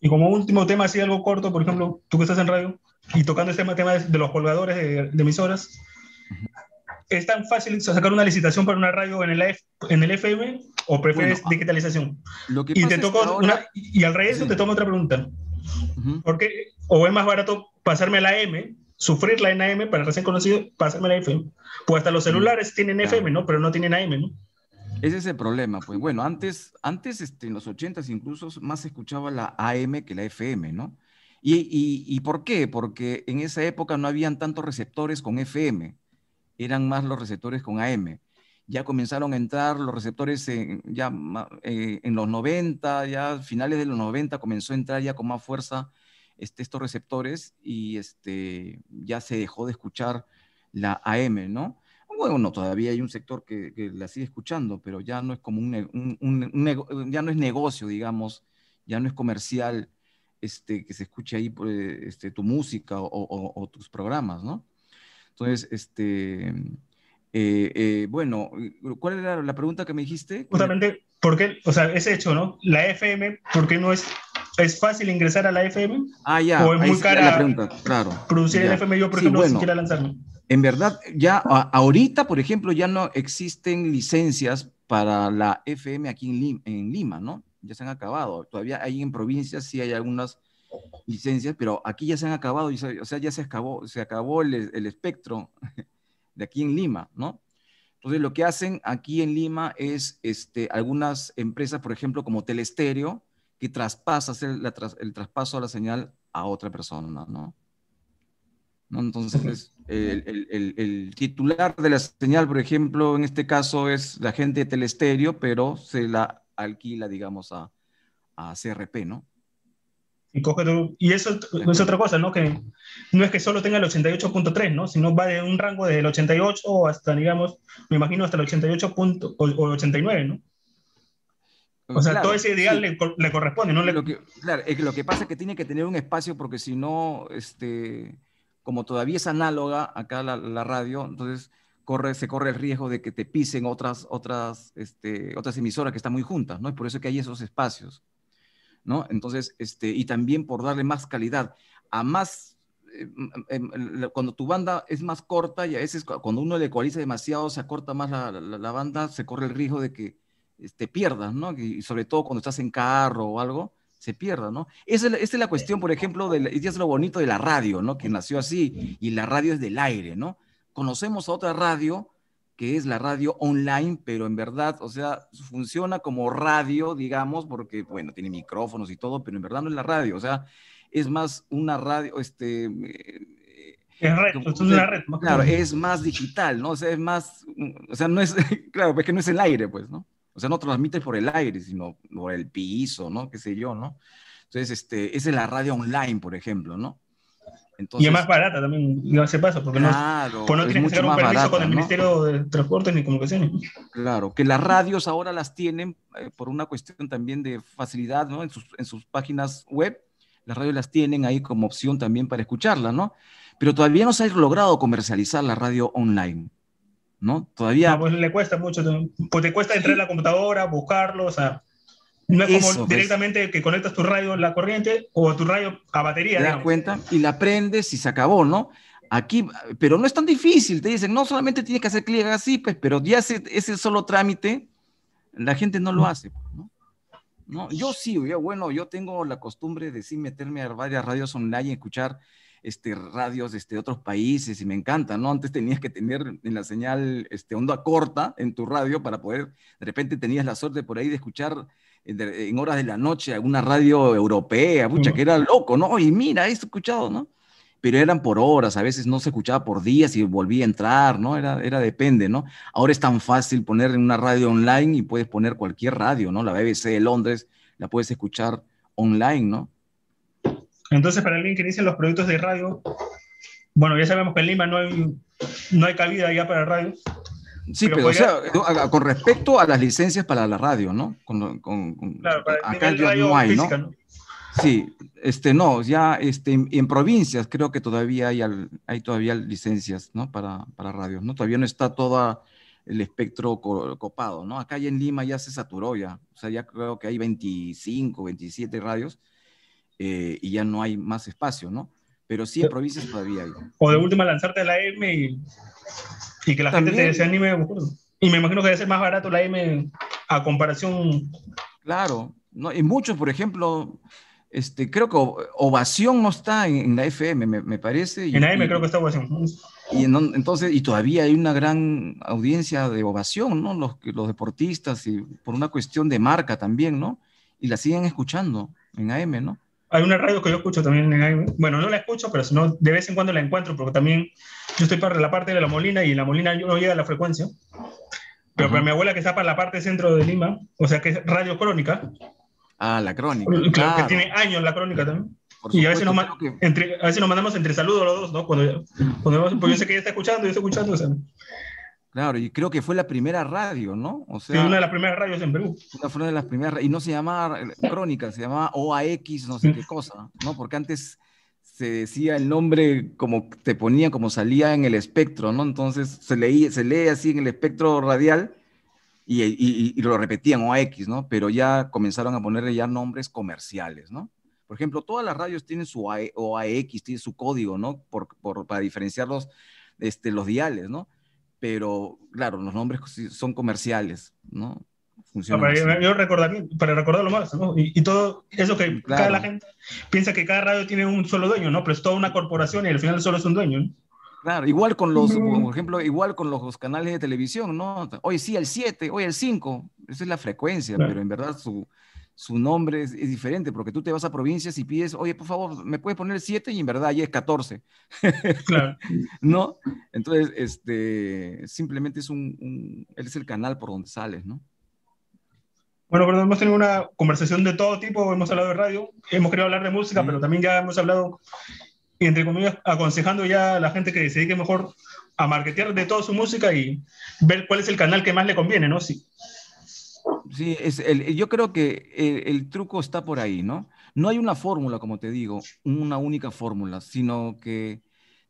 Y como último tema, así algo corto, por ejemplo, tú que estás en radio y tocando este tema de, los colgadores de, emisoras, ¿es tan fácil sacar una licitación para una radio en el, en el FM o prefieres digitalización? Lo que y, te toco una, y al revés, te tomo otra pregunta. ¿Por qué? ¿O es más barato pasarme a la M, sufrirla en AM para recién conocido, pasarme a la FM? Pues hasta los celulares tienen FM, ¿no? Pero no tienen AM, ¿no? Ese es el problema. Pues bueno, antes, antes este, en los 80 incluso más escuchaba la AM que la FM, ¿no? Y, y, por qué? Porque en esa época no habían tantos receptores con FM, eran más los receptores con AM. Ya comenzaron a entrar los receptores en, ya, eh, en los 90, ya finales de los 90 comenzó a entrar ya con más fuerza este, estos receptores y este, ya se dejó de escuchar la AM, ¿no? Bueno, todavía hay un sector que, la sigue escuchando, pero ya no es como un, ya no es negocio, digamos, ya no es comercial este, que se escuche ahí pues, este, tu música o, tus programas, ¿no? Entonces, este, eh, eh, bueno, ¿cuál era la pregunta que me dijiste? Justamente, ¿por qué, o sea, ese hecho, ¿no? La FM, ¿por qué no es, es fácil ingresar a la FM? Ah, ya, o es muy cara la pregunta, claro. producir el FM, yo por ejemplo, si quiera lanzarme en verdad, ya ahorita, por ejemplo, ya no existen licencias para la FM aquí en Lima, ¿no? Ya se han acabado. Todavía hay en provincias, sí hay algunas licencias, pero aquí ya se han acabado, o sea, ya se acabó, se acabó el, espectro de aquí en Lima, ¿no? Entonces, lo que hacen aquí en Lima es este, algunas empresas, por ejemplo, como Telestereo, que traspasa el traspaso de la señal a otra persona, ¿no? Entonces, el, titular de la señal, por ejemplo, en este caso es la gente de Telestereo, pero se la alquila, digamos, a, a CRP, ¿no? Y, coge y eso es otra cosa, ¿no? Que no es que solo tenga el 88.3, ¿no? Sino va de un rango desde el 88 hasta, digamos, me imagino hasta el 88 o, 89, ¿no? O sea, todo ese ideal le, corresponde, ¿no? Lo que, claro, es que lo que pasa es que tiene que tener un espacio porque si no, este como todavía es análoga acá la, radio, entonces corre, se corre el riesgo de que te pisen otras, otras, este, otras emisoras que están muy juntas, ¿no? Y por eso que hay esos espacios, ¿no? Entonces, este, y también por darle más calidad a más, eh, em, cuando tu banda es más corta y a veces cuando uno le ecualiza demasiado, se acorta más la, la, banda, se corre el riesgo de que te este, pierdas, ¿no? Y sobre todo cuando estás en carro o algo, se pierda, ¿no? Esa es, es la cuestión, por ejemplo, de y es lo bonito de la radio, ¿no? Que nació así, y la radio es del aire, ¿no? Conocemos a otra radio que es la radio online, pero en verdad, o sea, funciona como radio, digamos, porque, bueno, tiene micrófonos y todo, pero en verdad no es la radio, o sea, es más una radio, este... Es red, es una red. Claro, es más digital, ¿no? O sea, es más, o sea, no es, *laughs* claro, es que no es el aire, pues, ¿no? O sea, no transmite por el aire, sino por el piso, ¿no? Qué sé yo, ¿no? Entonces, este, esa es la radio online, por ejemplo, ¿no? y es más barata también, no se pasa, porque claro, no, pues no tienes que hacer un permiso con el Ministerio de Transportes ni Comunicaciones. Claro, que las radios ahora las tienen eh, por una cuestión también de facilidad, ¿no? En sus, en sus páginas web, las radios las tienen ahí como opción también para escucharla, ¿no? Pero todavía no se ha logrado comercializar la radio online. ¿No? Todavía... No, pues le cuesta mucho, pues te cuesta entrar en la computadora, buscarlo, o sea, no es como directamente que conectas tu radio a la corriente o tu radio a batería. Te das cuenta y la prendes y se acabó, ¿no? Aquí, pero no es tan difícil, te dicen, no solamente tienes que hacer clic así, pues, pero ya ese, ese solo trámite, la gente no lo hace, pues, ¿no? No, yo sí, yo, bueno, yo tengo la costumbre de sí meterme a varias radios online y escuchar este, radios este, de otros países y me encanta, ¿no? Antes tenías que tener en la señal este, onda corta en tu radio para poder, de repente tenías la suerte por ahí de escuchar en, horas de la noche alguna radio europea, pucha, que era loco, ¿no? Y mira, he escuchado, ¿no? Pero eran por horas, a veces no se escuchaba por días y volvía a entrar, ¿no? Era, era depende, ¿no? Ahora es tan fácil poner en una radio online y puedes poner cualquier radio, ¿no? La BBC de Londres la puedes escuchar online, ¿no? Entonces, para alguien que inicia los proyectos de radio, bueno, ya sabemos que en Lima no hay, no hay cabida ya para radio. Sí, pero, o sea, con respecto a las licencias para la radio, ¿no? Con, claro, para acá no hay, ¿no? Sí, este, no, ya este, en, provincias creo que todavía hay, hay todavía licencias, ¿no? Para, para radios, ¿no? Todavía no está todo el espectro copado, ¿no? Acá ya en Lima ya se saturó ya, o sea, ya creo que hay 25, 27 radios eh, y ya no hay más espacio, ¿no? Pero sí en provincias todavía hay. O de última lanzarte a la M y, y que la gente te, se anime. Y me imagino que debe ser más barato la M a comparación. Claro, ¿no? y muchos, por ejemplo, este, creo que Ovación no está en, la FM, me, parece. Y, en la M creo que está Ovación. Y entonces, y todavía hay una gran audiencia de Ovación, ¿no? Los, los deportistas, y por una cuestión de marca también, ¿no? Y la siguen escuchando en AM, ¿no? Hay una radio que yo escucho también, bueno, no la escucho, pero si no, de vez en cuando la encuentro, porque también yo estoy para la parte de la Molina y en la Molina yo no llega a la frecuencia. Pero para mi abuela que está para la parte centro de Lima, o sea que es Radio Crónica. Ah, la Crónica. Claro, que tiene años la Crónica también. y a veces, nos, entre, a veces nos mandamos entre saludos los dos, ¿no? Cuando, cuando pues yo sé que ella está escuchando, yo estoy escuchando, o sea, Claro, y creo que fue la primera radio, ¿no? O sea, sí, una de las primeras radios en Perú. Una de las primeras, y no se llamaba Crónica, se llamaba OAX, no sé qué *laughs* cosa, ¿no? Porque antes se decía el nombre como te ponía, como salía en el espectro, ¿no? Entonces se, leía, se lee así en el espectro radial y, y, y, lo repetían OAX, ¿no? Pero ya comenzaron a ponerle ya nombres comerciales, ¿no? Por ejemplo, todas las radios tienen su OAX, tienen su código, ¿no? Por, por, para diferenciarlos este, los diales, ¿no? Pero claro, los nombres son comerciales, ¿no? para, yo recordar, para recordarlo más, ¿no? Y, todo eso que cada la gente piensa que cada radio tiene un solo dueño, ¿no? Pero es toda una corporación y al final solo es un dueño, ¿no? Claro, igual con los, por ejemplo, igual con los canales de televisión, ¿no? Hoy sí el 7, hoy el 5, esa es la frecuencia, pero en verdad su, su nombre es, diferente, porque tú te vas a provincias y pides, oye, por favor, ¿me puedes poner 7? Y en verdad ya es 14. Claro. *laughs* ¿No? Entonces, este, simplemente es un, es el canal por donde sales, ¿no? Bueno, pero hemos tenido una conversación de todo tipo, hemos hablado de radio, hemos querido hablar de música, pero también ya hemos hablado, entre comillas, aconsejando ya a la gente que se dedique mejor a marketear de toda su música y ver cuál es el canal que más le conviene, ¿no? Sí. Sí, es el, yo creo que el, truco está por ahí, ¿no? No hay una fórmula, como te digo, una única fórmula, sino que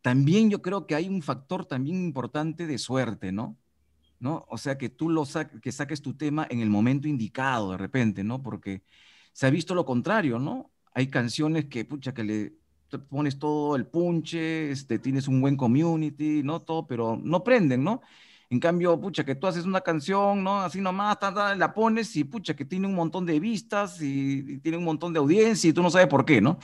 también yo creo que hay un factor también importante de suerte, ¿no? ¿No? O sea, que tú lo que saques tu tema en el momento indicado de repente, ¿no? Porque se ha visto lo contrario, ¿no? Hay canciones que, pucha, que le pones todo el punche, este, tienes un buen community, ¿no? Todo, pero no prenden, ¿no? En cambio, pucha, que tú haces una canción, ¿no? Así nomás, la pones y pucha, que tiene un montón de vistas y, y, tiene un montón de audiencia y tú no sabes por qué, ¿no?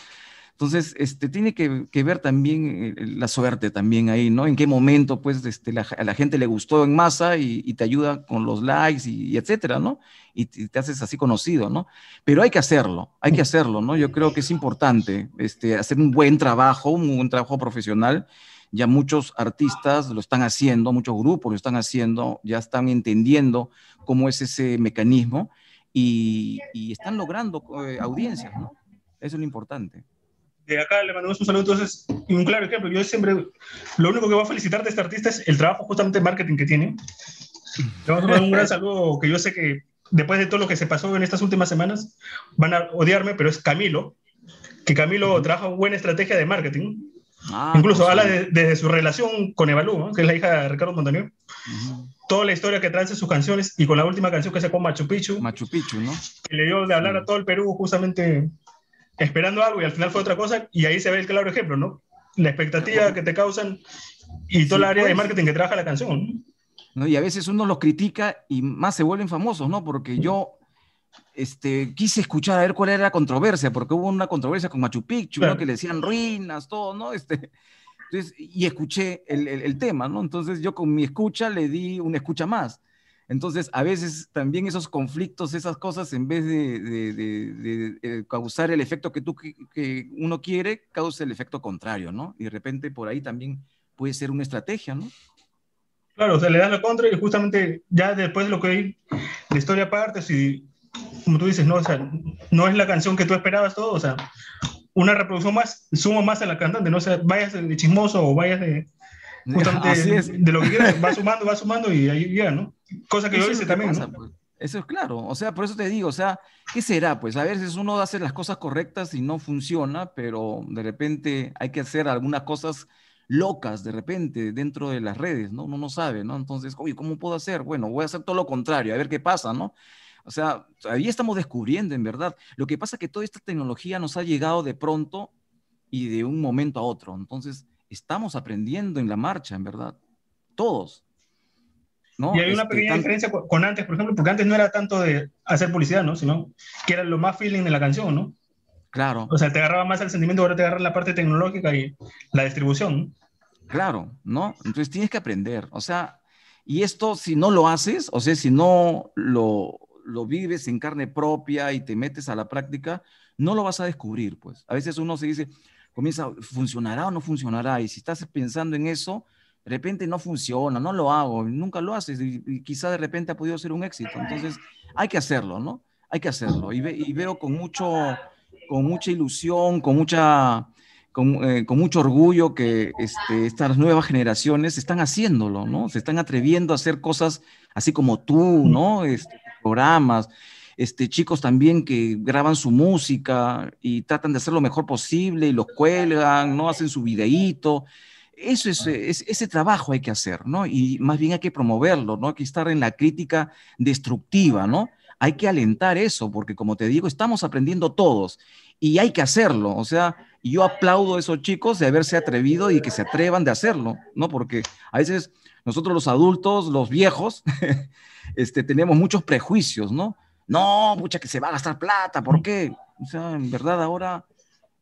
Entonces, este, tiene que, ver también eh, la suerte también ahí, ¿no? En qué momento, pues, este, a la gente le gustó en masa y, te ayuda con los likes y, etcétera, ¿no? Y te, haces así conocido, ¿no? Pero hay que hacerlo, hay que hacerlo, ¿no? Yo creo que es importante este, hacer un buen trabajo, un buen trabajo profesional. Ya muchos artistas lo están haciendo, muchos grupos lo están haciendo, ya están entendiendo cómo es ese mecanismo y, están logrando eh, audiencias, ¿no? Eso es lo importante de acá le mandamos un saludo. Entonces, un claro ejemplo, yo siempre, lo único que voy a felicitar de este artista es el trabajo justamente de marketing que tiene. Le vamos a mandar un gran saludo que yo sé que después de todo lo que se pasó en estas últimas semanas, van a odiarme, pero es Camilo, que Camilo trabaja una buena estrategia de marketing. Ah, Incluso habla de, su relación con Evalú, que es la hija de Ricardo Montaño. Toda la historia que trae en sus canciones y con la última canción que sacó Machu Picchu. Machu Picchu, ¿no? Que le dio de hablar a todo el Perú justamente esperando algo y al final fue otra cosa y ahí se ve el claro ejemplo, ¿no? La expectativa que te causan y toda la área de pues. marketing que trabaja la canción. ¿no? Y a veces uno los critica y más se vuelven famosos, ¿no? Porque yo este, quise escuchar a ver cuál era la controversia, porque hubo una controversia con Machu Picchu, ¿no? que le decían ruinas, todo, ¿no? Este, entonces, y escuché el, el, el, tema, ¿no? Entonces yo con mi escucha le di una escucha más. Entonces, a veces también esos conflictos, esas cosas, en vez de, eh, causar el efecto que, tú, que uno quiere, causa el efecto contrario, ¿no? Y de repente por ahí también puede ser una estrategia, ¿no? Claro, o sea, le dan la contra y justamente ya después de lo que hay, la historia aparte, si, como tú dices, no, o sea, no es la canción que tú esperabas todo, o sea, una reproducción más, suma más a la cantante, no o sea, vayas de chismoso o vayas de, justamente de lo que quieras, va sumando, va sumando y ahí ya, ¿no? Cosa que yo hice también, ¿no? Pues. Eso es claro, o sea, por eso te digo, o sea, ¿qué será? Pues a veces uno hace las cosas correctas y no funciona, pero de repente hay que hacer algunas cosas locas de repente dentro de las redes, ¿no? Uno no sabe, ¿no? Entonces, oye, ¿cómo puedo hacer? Bueno, voy a hacer todo lo contrario, a ver qué pasa, ¿no? O sea, ahí estamos descubriendo, en verdad. Lo que pasa es que toda esta tecnología nos ha llegado de pronto y de un momento a otro. Entonces, estamos aprendiendo en la marcha, en verdad. Todos. ¿no? Y hay una este, pequeña diferencia con antes, por ejemplo, porque antes no era tanto de hacer publicidad, ¿no? Sino que era lo más feeling de la canción, ¿no? Claro. O sea, te agarraba más el sentimiento, ahora te agarra la parte tecnológica y la distribución. Claro, ¿no? Entonces tienes que aprender. O sea, y esto si no lo haces, o sea, si no lo, lo vives en carne propia y te metes a la práctica, no lo vas a descubrir, pues. A veces uno se dice, comienza, ¿funcionará o no funcionará? Y si estás pensando en eso, de repente no funciona, no lo hago, nunca lo haces y, quizá de repente ha podido ser un éxito. Entonces, hay que hacerlo, ¿no? Hay que hacerlo. Y, veo con, mucho, con mucha ilusión, con, mucha, con, eh, mucho orgullo que este, estas nuevas generaciones están haciéndolo, ¿no? Se están atreviendo a hacer cosas así como tú, ¿no? Este, programas este, chicos también que graban su música y tratan de hacer lo mejor posible y los cuelgan, ¿no? Hacen su videíto. Eso es, ese trabajo hay que hacer, ¿no? Y más bien hay que promoverlo, ¿no? Hay que estar en la crítica destructiva, ¿no? Hay que alentar eso, porque como te digo, estamos aprendiendo todos y hay que hacerlo. O sea, yo aplaudo a esos chicos de haberse atrevido y que se atrevan de hacerlo, ¿no? Porque a veces nosotros los adultos, los viejos, *laughs* este, tenemos muchos prejuicios, ¿no? no, mucha que se va a gastar plata, ¿por qué? O sea, en verdad ahora,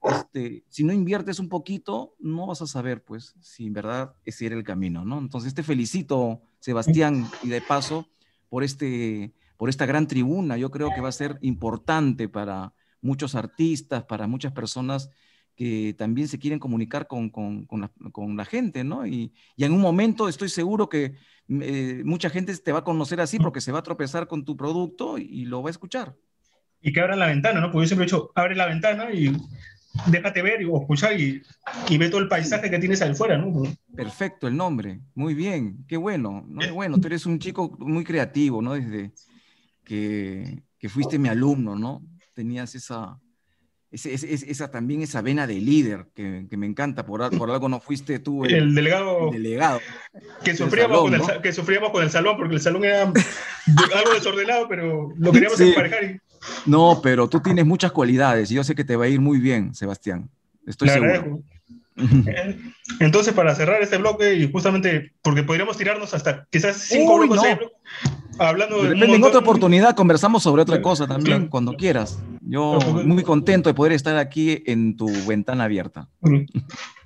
este, si no inviertes un poquito, no vas a saber, pues, si en verdad ese era el camino, ¿no? Entonces te felicito, Sebastián, y de paso, por, este, por esta gran tribuna. Yo creo que va a ser importante para muchos artistas, para muchas personas que también se quieren comunicar con, con, con, la, gente, ¿no? Y, y, en un momento estoy seguro que eh, mucha gente te va a conocer así porque se va a tropezar con tu producto y, lo va a escuchar. Y que abran la ventana, ¿no? Porque yo siempre he dicho, abre la ventana y déjate ver o escuchar y, y ve todo el paisaje que tienes ahí fuera, ¿no? Perfecto, el nombre. Muy bien, qué bueno. ¿no? Bueno, tú eres un chico muy creativo, ¿no? Desde que, que fuiste mi alumno, ¿no? Tenías esa, esa también esa vena de líder que, me encanta, por, por, algo no fuiste tú el, delegado, delegado que, sufríamos con el, que sufríamos con el salón, porque el salón era algo desordenado, pero lo queríamos emparejar. No, pero tú tienes muchas cualidades y yo sé que te va a ir muy bien, Sebastián. Estoy seguro. *laughs* Entonces, para cerrar este bloque, y justamente porque podríamos tirarnos hasta quizás cinco bloques hablando de. en otra oportunidad conversamos sobre otra cosa también, cuando quieras. Yo muy contento de poder estar aquí en tu ventana abierta.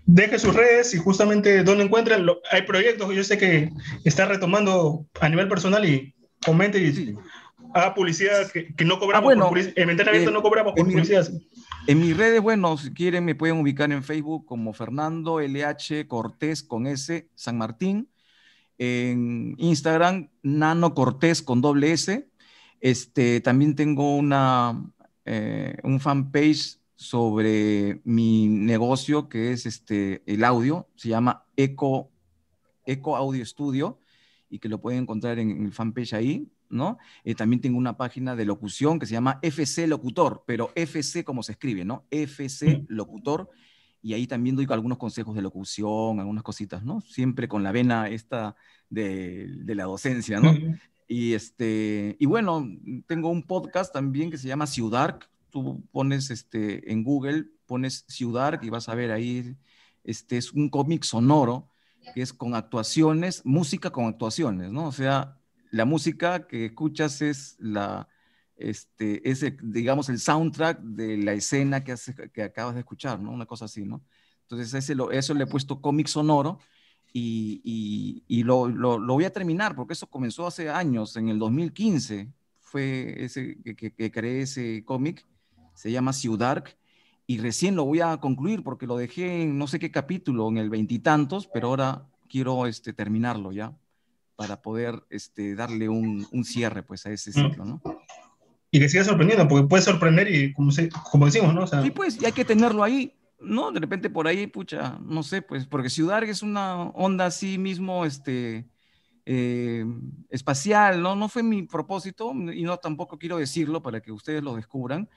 Deje sus redes y justamente donde encuentran. hay proyectos que yo sé que está retomando a nivel personal y comente y haga publicidad que, no cobramos ah, bueno, En ventana abierta eh, no cobramos por publicidad. En mis redes, bueno, si quieren me pueden ubicar en Facebook como Fernando LH Cortés con S San Martín. En Instagram, Nano Cortés con doble S. Este, también tengo una, eh, un fanpage sobre mi negocio que es este, el audio. Se llama Eco, Eco Audio Studio y que lo pueden encontrar en, en el fanpage ahí. ¿No? Eh, también tengo una página de locución que se llama FC Locutor, pero FC como se escribe, ¿no? FC Locutor. Y ahí también doy algunos consejos de locución, algunas cositas, ¿no? Siempre con la vena esta de, la docencia, ¿no? Y, este, y bueno, tengo un podcast también que se llama Ciudad. Tú pones este, en Google, pones Ciudad y vas a ver ahí, este es un cómic sonoro que es con actuaciones, música con actuaciones, ¿no? O sea, la música que escuchas es la, este, ese, digamos, el soundtrack de la escena que, que acabas de escuchar, ¿no? Una cosa así, ¿no? Entonces, ese lo, eso le he puesto cómic sonoro y, y, lo, lo, voy a terminar porque eso comenzó hace años, en el 2015 fue ese que, que, creé ese cómic, se llama Ciudad y recién lo voy a concluir porque lo dejé en no sé qué capítulo, en el veintitantos, pero ahora quiero este, terminarlo ya para poder este, darle un, un cierre pues, a ese ciclo, ¿no? Y que siga sorprendiendo, porque puede sorprender y como, se, como decimos, ¿no? O sea, sí, pues, y hay que tenerlo ahí, ¿no? De repente por ahí, pucha, no sé, pues, porque Ciudad es una onda así mismo, este, eh, espacial, ¿no? No fue mi propósito y no tampoco quiero decirlo para que ustedes lo descubran,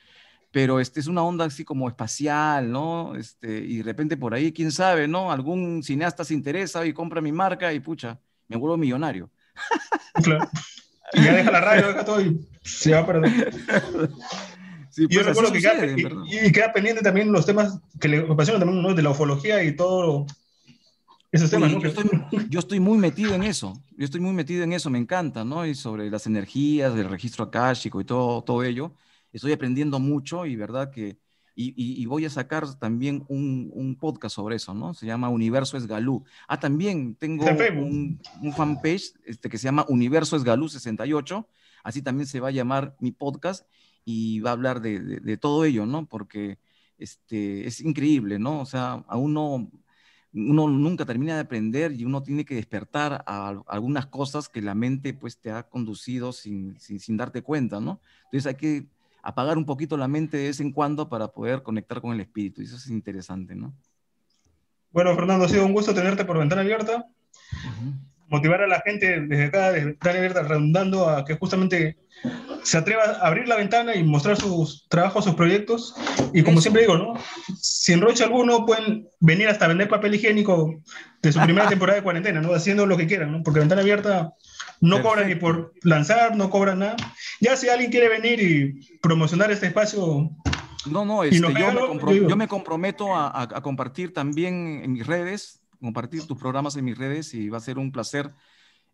pero este es una onda así como espacial, ¿no? Este, y de repente por ahí, quién sabe, ¿no? Algún cineasta se interesa y compra mi marca y pucha, me vuelvo millonario. Claro. Y ya deja la radio, deja todo y se va a perder. *laughs* Sí, yo pues recuerdo que queda, y, queda pendiente también los temas que le apasionan también, ¿no? De la ufología y todo esos temas, ¿no? yo, estoy, yo, estoy, muy metido en eso, yo estoy muy metido en eso, me encanta, ¿no? Y sobre las energías, del registro akáshico y todo, todo ello, estoy aprendiendo mucho y verdad que y, voy a sacar también un, podcast sobre eso, ¿no? Se llama Universo Esgalú. Ah, también tengo un, fanpage este, que se llama Universo Esgalú 68, así también se va a llamar mi podcast y va a hablar de, todo ello, ¿no? Porque este, es increíble, ¿no? O sea, a uno, uno nunca termina de aprender y uno tiene que despertar a, algunas cosas que la mente pues te ha conducido sin, sin, sin darte cuenta, ¿no? Entonces hay que apagar un poquito la mente de vez en cuando para poder conectar con el espíritu. Y eso es interesante, ¿no? Bueno, Fernando, ha sido un gusto tenerte por Ventana Abierta. Motivar a la gente desde acá, desde Ventana Abierta, redundando a que justamente se atreva a abrir la ventana y mostrar sus trabajos, sus proyectos. Y como siempre digo, ¿no? Si en Roche alguno pueden venir hasta vender papel higiénico de su primera *laughs* temporada de cuarentena, ¿no? Haciendo lo que quieran, ¿no? Porque Ventana Abierta no cobran ni por lanzar, no cobran nada. Ya si alguien quiere venir y promocionar este espacio. No, no, este, yo, me yo, me comprometo a, compartir también en mis redes, compartir tus programas en mis redes y va a ser un placer.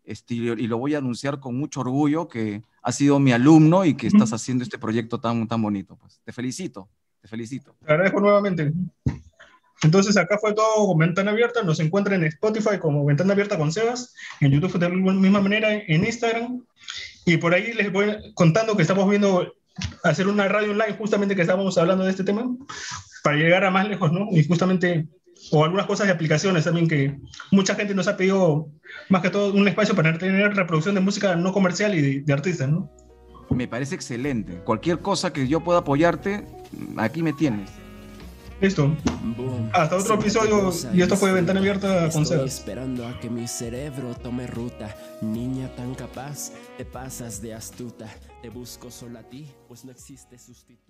Este, y lo voy a anunciar con mucho orgullo que has sido mi alumno y que estás haciendo este proyecto tan, tan bonito. Pues te felicito, te felicito. Te agradezco nuevamente. Entonces acá fue todo con Ventana Abierta, nos encuentran en Spotify como Ventana Abierta con Sebas, en YouTube de la misma manera, en Instagram, y por ahí les voy contando que estamos viendo hacer una radio online justamente que estábamos hablando de este tema, para llegar a más lejos, ¿no? Y justamente, o algunas cosas de aplicaciones también que mucha gente nos ha pedido, más que todo, un espacio para tener reproducción de música no comercial y de, de artistas, ¿no? Me parece excelente. Cualquier cosa que yo pueda apoyarte, aquí me tienes. Listo. Hasta otro episodio y esto fue Ventana Abierta con Estoy esperando a que mi cerebro tome ruta. Niña tan capaz, te pasas de astuta. Te busco solo a ti, pues no existe sustituto.